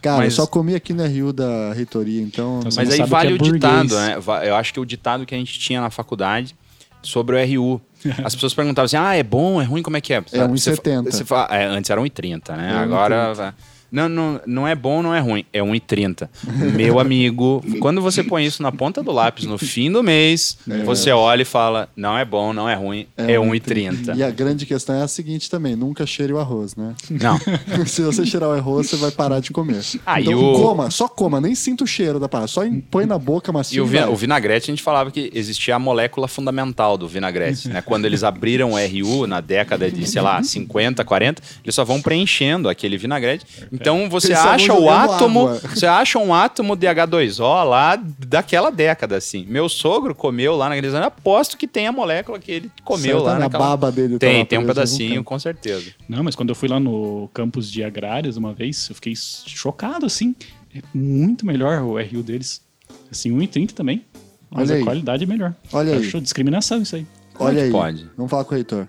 Cara, mas... eu só comi aqui na Rio da reitoria, então. então mas aí vale é o burguês. ditado, né? Eu acho que o ditado que a gente tinha na faculdade sobre o RU. [laughs] As pessoas perguntavam assim: ah, é bom, é ruim, como é que é? É 1,70. É, antes era 1,30, né? É Agora. Não, não, não é bom, não é ruim. É 1,30. Meu amigo, quando você põe isso na ponta do lápis no fim do mês, é. você olha e fala: não é bom, não é ruim, é, é 1,30. E a grande questão é a seguinte também: nunca cheire o arroz, né? Não. [laughs] Se você cheirar o arroz, você vai parar de comer. Ah, então o... coma, só coma, nem sinta o cheiro da parada, só põe na boca macio. E o, vi o vinagrete, a gente falava que existia a molécula fundamental do vinagrete. né? Quando eles abriram o RU na década de, sei lá, 50, 40, eles só vão preenchendo aquele vinagrete. Então você acha o átomo, água. [laughs] você acha um átomo de H2O lá daquela década assim. Meu sogro comeu lá naqueles anos, aposto que tem a molécula que ele comeu lá na naquela... baba dele. Tem, tem um pedacinho, com certeza. Não, mas quando eu fui lá no campus de agrárias uma vez, eu fiquei chocado assim. É muito melhor o RU deles. Assim, 1,30 também. Mas Olha a aí. qualidade é melhor. Olha eu aí. Acho discriminação isso aí. Olha aí. Pode. Vamos falar com o reitor.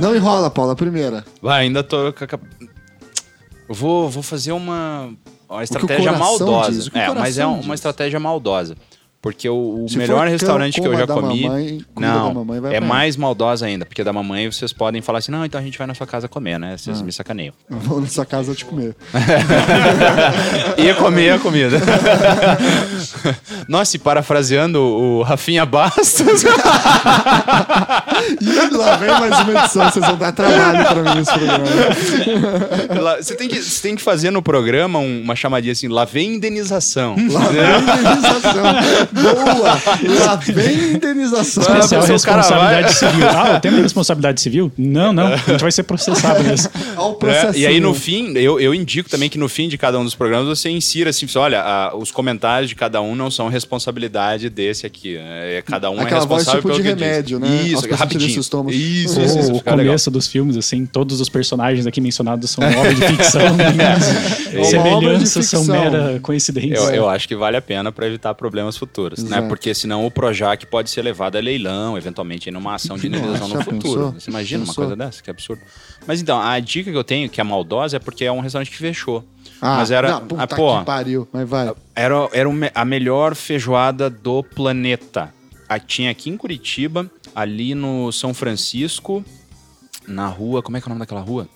Não enrola, Paula, a primeira. Vai, ainda tô eu vou, vou fazer uma, uma estratégia maldosa. É, mas é uma estratégia maldosa. Porque o, o melhor restaurante que eu já comi. Mamãe, não, é mais maldosa ainda. Porque da mamãe vocês podem falar assim: não, então a gente vai na sua casa comer, né? Vocês ah. me sacaneiam. Vou na sua casa te comer. [laughs] ia comer a comida. [laughs] Nossa, e parafraseando o Rafinha Bastos. [laughs] e lá vem mais uma edição, vocês vão dar trabalho pra mim nesse programa. Você tem que, você tem que fazer no programa uma chamadinha assim: lá vem indenização. Lá vem indenização. Boa! Lá vem indenização. Especial responsabilidade civil. Ah, eu tenho [laughs] responsabilidade civil? Não, não. A gente vai ser processado mesmo. É, e aí, no fim, eu, eu indico também que no fim de cada um dos programas você insira assim: olha, a, os comentários de cada um não são responsabilidade desse aqui. É, cada um é Aquela é responsável voz tipo de remédio, diz. né? Isso, rapidinho. Isso, isso, isso, isso. O começo legal. dos filmes, assim, todos os personagens aqui mencionados são obras de ficção. [laughs] é Semelhanças são mera coincidência. Eu, eu acho que vale a pena para evitar problemas futuros futuras, né? Porque senão o Projac pode ser levado a leilão, eventualmente em uma ação de indenização no futuro. Pensou? Você imagina pensou? uma coisa dessa? Que absurdo. Mas então, a dica que eu tenho, que é maldosa, é porque é um restaurante que fechou. Ah, mas era. Não, puta ah, pô, que pariu, mas vai. Era, era a melhor feijoada do planeta. A, tinha aqui em Curitiba, ali no São Francisco, na rua. Como é que é o nome daquela rua?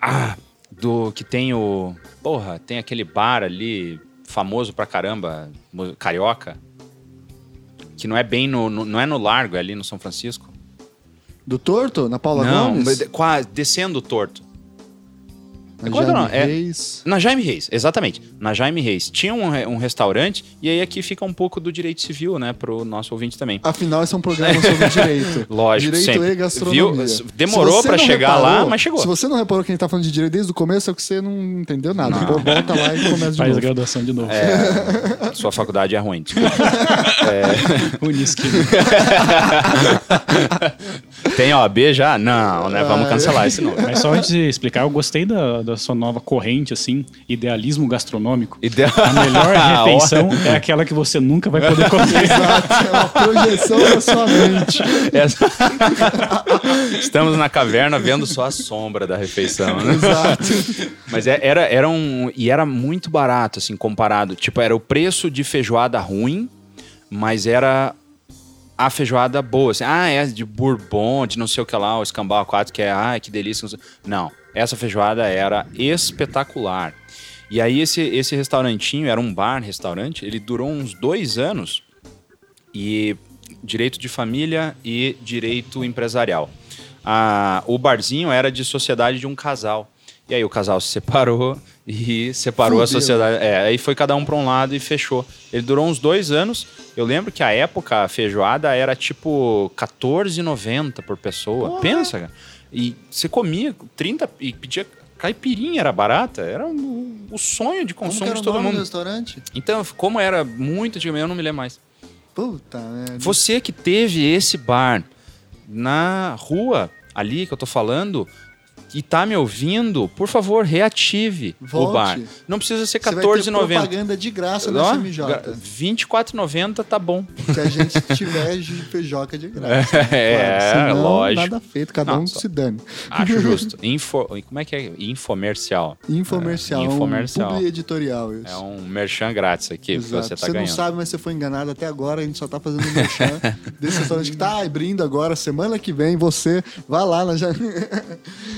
Ah, do que tem o. Porra, tem aquele bar ali famoso pra caramba, carioca, que não é bem no, no- não é no Largo, é ali no São Francisco. Do Torto? Na Paula não, Gomes? de- quase descendo o torto. Na é Jaime nome? É- Reis. Na Jaime Reis, exatamente. Na Jaime Reis. Tinha um, um restaurante, e aí aqui fica um pouco do direito civil, né, pro nosso ouvinte também. Afinal, esse é um programa sobre direito. [laughs] Lógico, Direito sempre. e gastronomia. Viu? Demorou não chegar lá, reparou- mas chegou. Se você não reparou que a gente tá falando de direito desde o começo, é que você não entendeu nada. Pô, volta lá e começa de Faz a novo. graduação de novo. É, sua faculdade é ruim, desculpa. [laughs] [laughs] Unisque. Tem OAB já? Não, né? Vamos cancelar esse nome. Mas só antes de explicar, eu gostei da, da sua nova corrente, assim, idealismo gastronômico. Ideal- A melhor [laughs] refeição é aquela que você nunca vai poder [laughs] comer. Exato, é uma projeção da sua mente. [laughs] Essa- Estamos na caverna vendo só a sombra da refeição, né? Exato. Mas é- era, era um. E era muito barato, assim, comparado. Tipo, era o preço de feijoada ruim, mas era a feijoada boa. Assim, ah, é de bourbon, de não sei o que lá, o escambau 4, que é, ah, que delícia. Não, essa feijoada era espetacular. E aí esse, esse restaurantinho, era um bar, restaurante, ele durou uns dois anos e direito de família e direito empresarial. Ah, o barzinho era de sociedade de um casal. E aí o casal se separou e separou a Fudeu. sociedade. É, aí foi cada um para um lado e fechou. Ele durou uns dois anos. Eu lembro que a época a feijoada era tipo R$14,90 por pessoa. Pensa, cara. E você comia 30 e pedia caipirinha, era barata. Era o, o sonho de consumo de todo mundo. restaurante? Então, como era muito antigamente, eu não me lembro mais. Puta merda. Você que teve esse bar na rua ali que eu tô falando e tá me ouvindo, por favor, reative Volte. o bar. Não precisa ser Você vai ter 14,90. propaganda de graça na Ó, CMJ. gra- 24,90 tá bom. Se a gente [laughs] tiver de feijoca de graça. É, Senão, lógico. nada feito, cada Não, um só- se dane. Acho [laughs] justo. Info, como é que é? Infomercial. Infomercial, É, infomercial. um editorial isso. É um merchan grátis aqui que Exato. você tá não ganhando. sabe, mas você foi enganado até agora. A gente só tá fazendo merchan [laughs] desse restaurante que tá abrindo agora. Semana que vem, você vai lá na.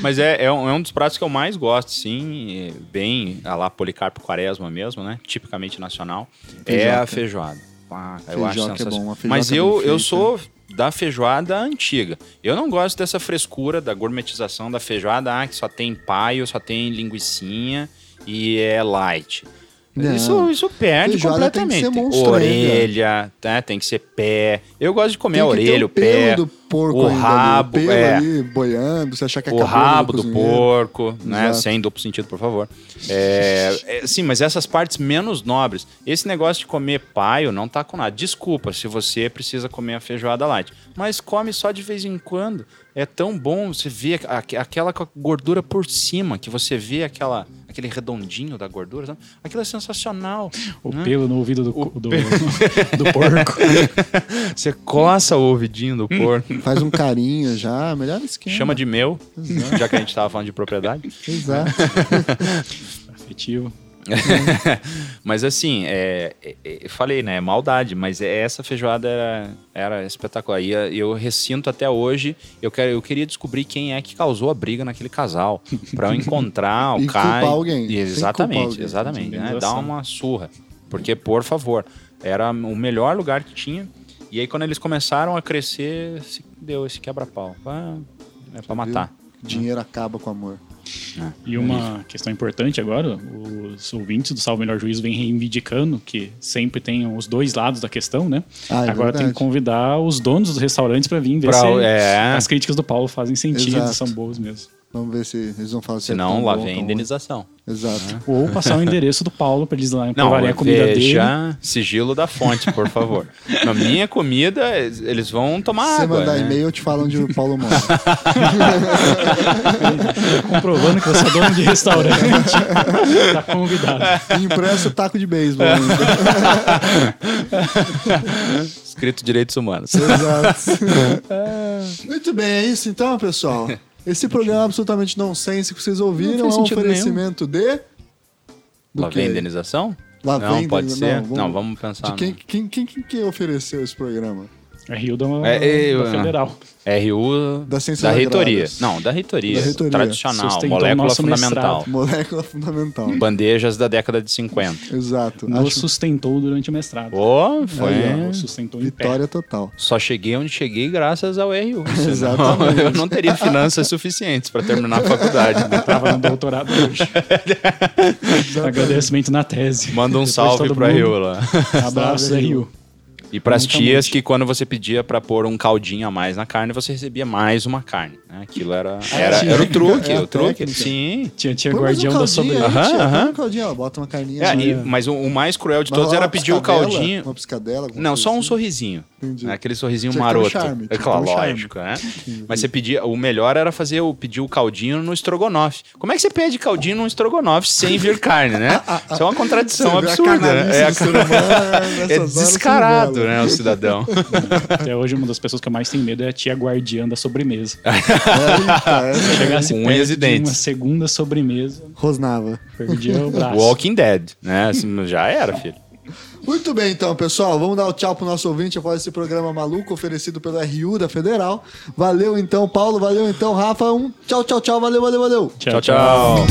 Mas é, é, um, é um dos pratos que eu mais gosto, sim. é Bem a lá Policarpo Quaresma mesmo, né? Tipicamente nacional. É Feijoca. a feijoada. Ah, eu acho Feijoca é bom, Mas eu, eu sou da feijoada antiga. Eu não gosto dessa frescura, da gourmetização da feijoada, ah, que só tem paio, só tem linguicinha e é light. Não. Isso, isso perde Feijoada tem que completamente. ser monstrenga. orelha, tá? tem que ser pé. Eu gosto de comer a orelha, o o pé, do porco o ainda ali, rabo, o é. ali boiando, você achar que o acabou rabo do porco, né? Exato. Sem duplo sentido, por favor. É, é, sim, mas essas partes menos nobres. Esse negócio de comer paio não tá com nada. Desculpa se você precisa comer a feijoada light. Mas come só de vez em quando. É tão bom você ver aquela gordura por cima, que você vê aquela, aquele redondinho da gordura. sabe? Aquilo é sensacional. O né? pelo no ouvido do, do, [laughs] do porco. [laughs] Você coça o ouvidinho do porco. Faz um carinho já, melhor esquema. Chama de meu, já que a gente tava falando de propriedade. Exato. Afetivo. [laughs] mas assim, é, é, é, falei, né? Maldade, mas é- essa feijoada era, era espetacular. E eu ressinto até hoje. Eu, quero, eu queria descobrir quem é que causou a briga naquele casal. [laughs] Pra eu encontrar o culpar alguém. E Exatamente, alguém. exatamente. Né? Dar Indenização. uma surra. Porque, por favor, era o melhor lugar que tinha. E aí, quando eles começaram a crescer, deu esse quebra-pau. Ah, É pra matar. Dinheiro acaba com amor. E uma questão importante agora, os ouvintes do Salve Melhor Juízo vêm reivindicando que sempre tem os dois lados da questão, né? Ah, é agora tem verdade. que convidar os donos dos restaurantes para vir ver Pra- se é. as críticas do Paulo fazem sentido, Exato. são boas mesmo. Vamos ver se eles vão falar se é Senão, tão lá bom, vem a indenização. Exato. Ou passar o endereço do Paulo para eles lá Não, provarem a comida dele. veja sigilo da fonte, por favor. Na minha comida, eles vão tomar Se você água. mandar né? e-mail, eu te falo onde o Paulo mora. [laughs] comprovando que você é dono de restaurante, [laughs] tá convidado. Impresso taco de beisebol. Escrito Direitos Humanos. Exato. [laughs] Muito bem, é isso então, pessoal. Esse programa absolutamente nonsense que vocês ouviram Não é um oferecimento de. Do Lá vem indenização? Lá não, vem pode indenização. ser. Não, Não, vamos- vamos pensar. De quem, quem, quem, quem que ofereceu esse programa? RU da, É, eu- da Federal. RU Da da reitoria. Não, da reitoria. Da reitoria. Tradicional, Sustentou molécula fundamental. mestrado. Molécula fundamental. Bandejas da década de 50. Exato. Nos Acho sustentou durante o mestrado. Pô, foi. Nos sustentou em pé. vitória total. Só cheguei onde cheguei graças ao RU. [laughs] Exatamente. Eu não teria finanças suficientes para terminar a faculdade. né? Tava no doutorado hoje. [laughs] Agradecimento na tese. Manda um Depois salve pro mundo. RU lá. Abraço, RU. E pras Nunca tias que quando você pedia pra pôr um caldinho a mais na carne, você recebia mais uma carne. né? Aquilo era, era, tinha. era o truque, É a o truque. técnica. Sim. Tinha, tinha guardião um da tia, Aham, aham. um caldinho, ela bota uma carninha. É, assim, e- mas o, o mais cruel de Mas todos era pedir o caldinho. Uma piscadela. Não, só um assim. sorrisinho. Entendi. né? Aquele sorrisinho Tinha que ter um maroto. charme, é claro, um lógico, né? Mas você pedia. O melhor era fazer o pedir o caldinho no estrogonofe. Como é que você pede caldinho num estrogonofe sem vir carne, né? [laughs] Isso é uma contradição absurda. né? É, a é [laughs] descarado, revela. né, o cidadão. [laughs] Até hoje, uma das pessoas que eu mais tenho medo é a tia guardiã da sobremesa. Eita, essa Chegasse Com unhas e de dentes. uma segunda sobremesa, Rosnava. perdia o braço. Walking Dead, né? Assim, Já era, filho. Muito bem, então, pessoal. Vamos dar o tchau pro nosso ouvinte após esse programa maluco oferecido pelo RU da Federal. Valeu, então, Paulo. Valeu, então, Rafa. Um tchau, tchau, tchau. Valeu, valeu, valeu. tchau. tchau.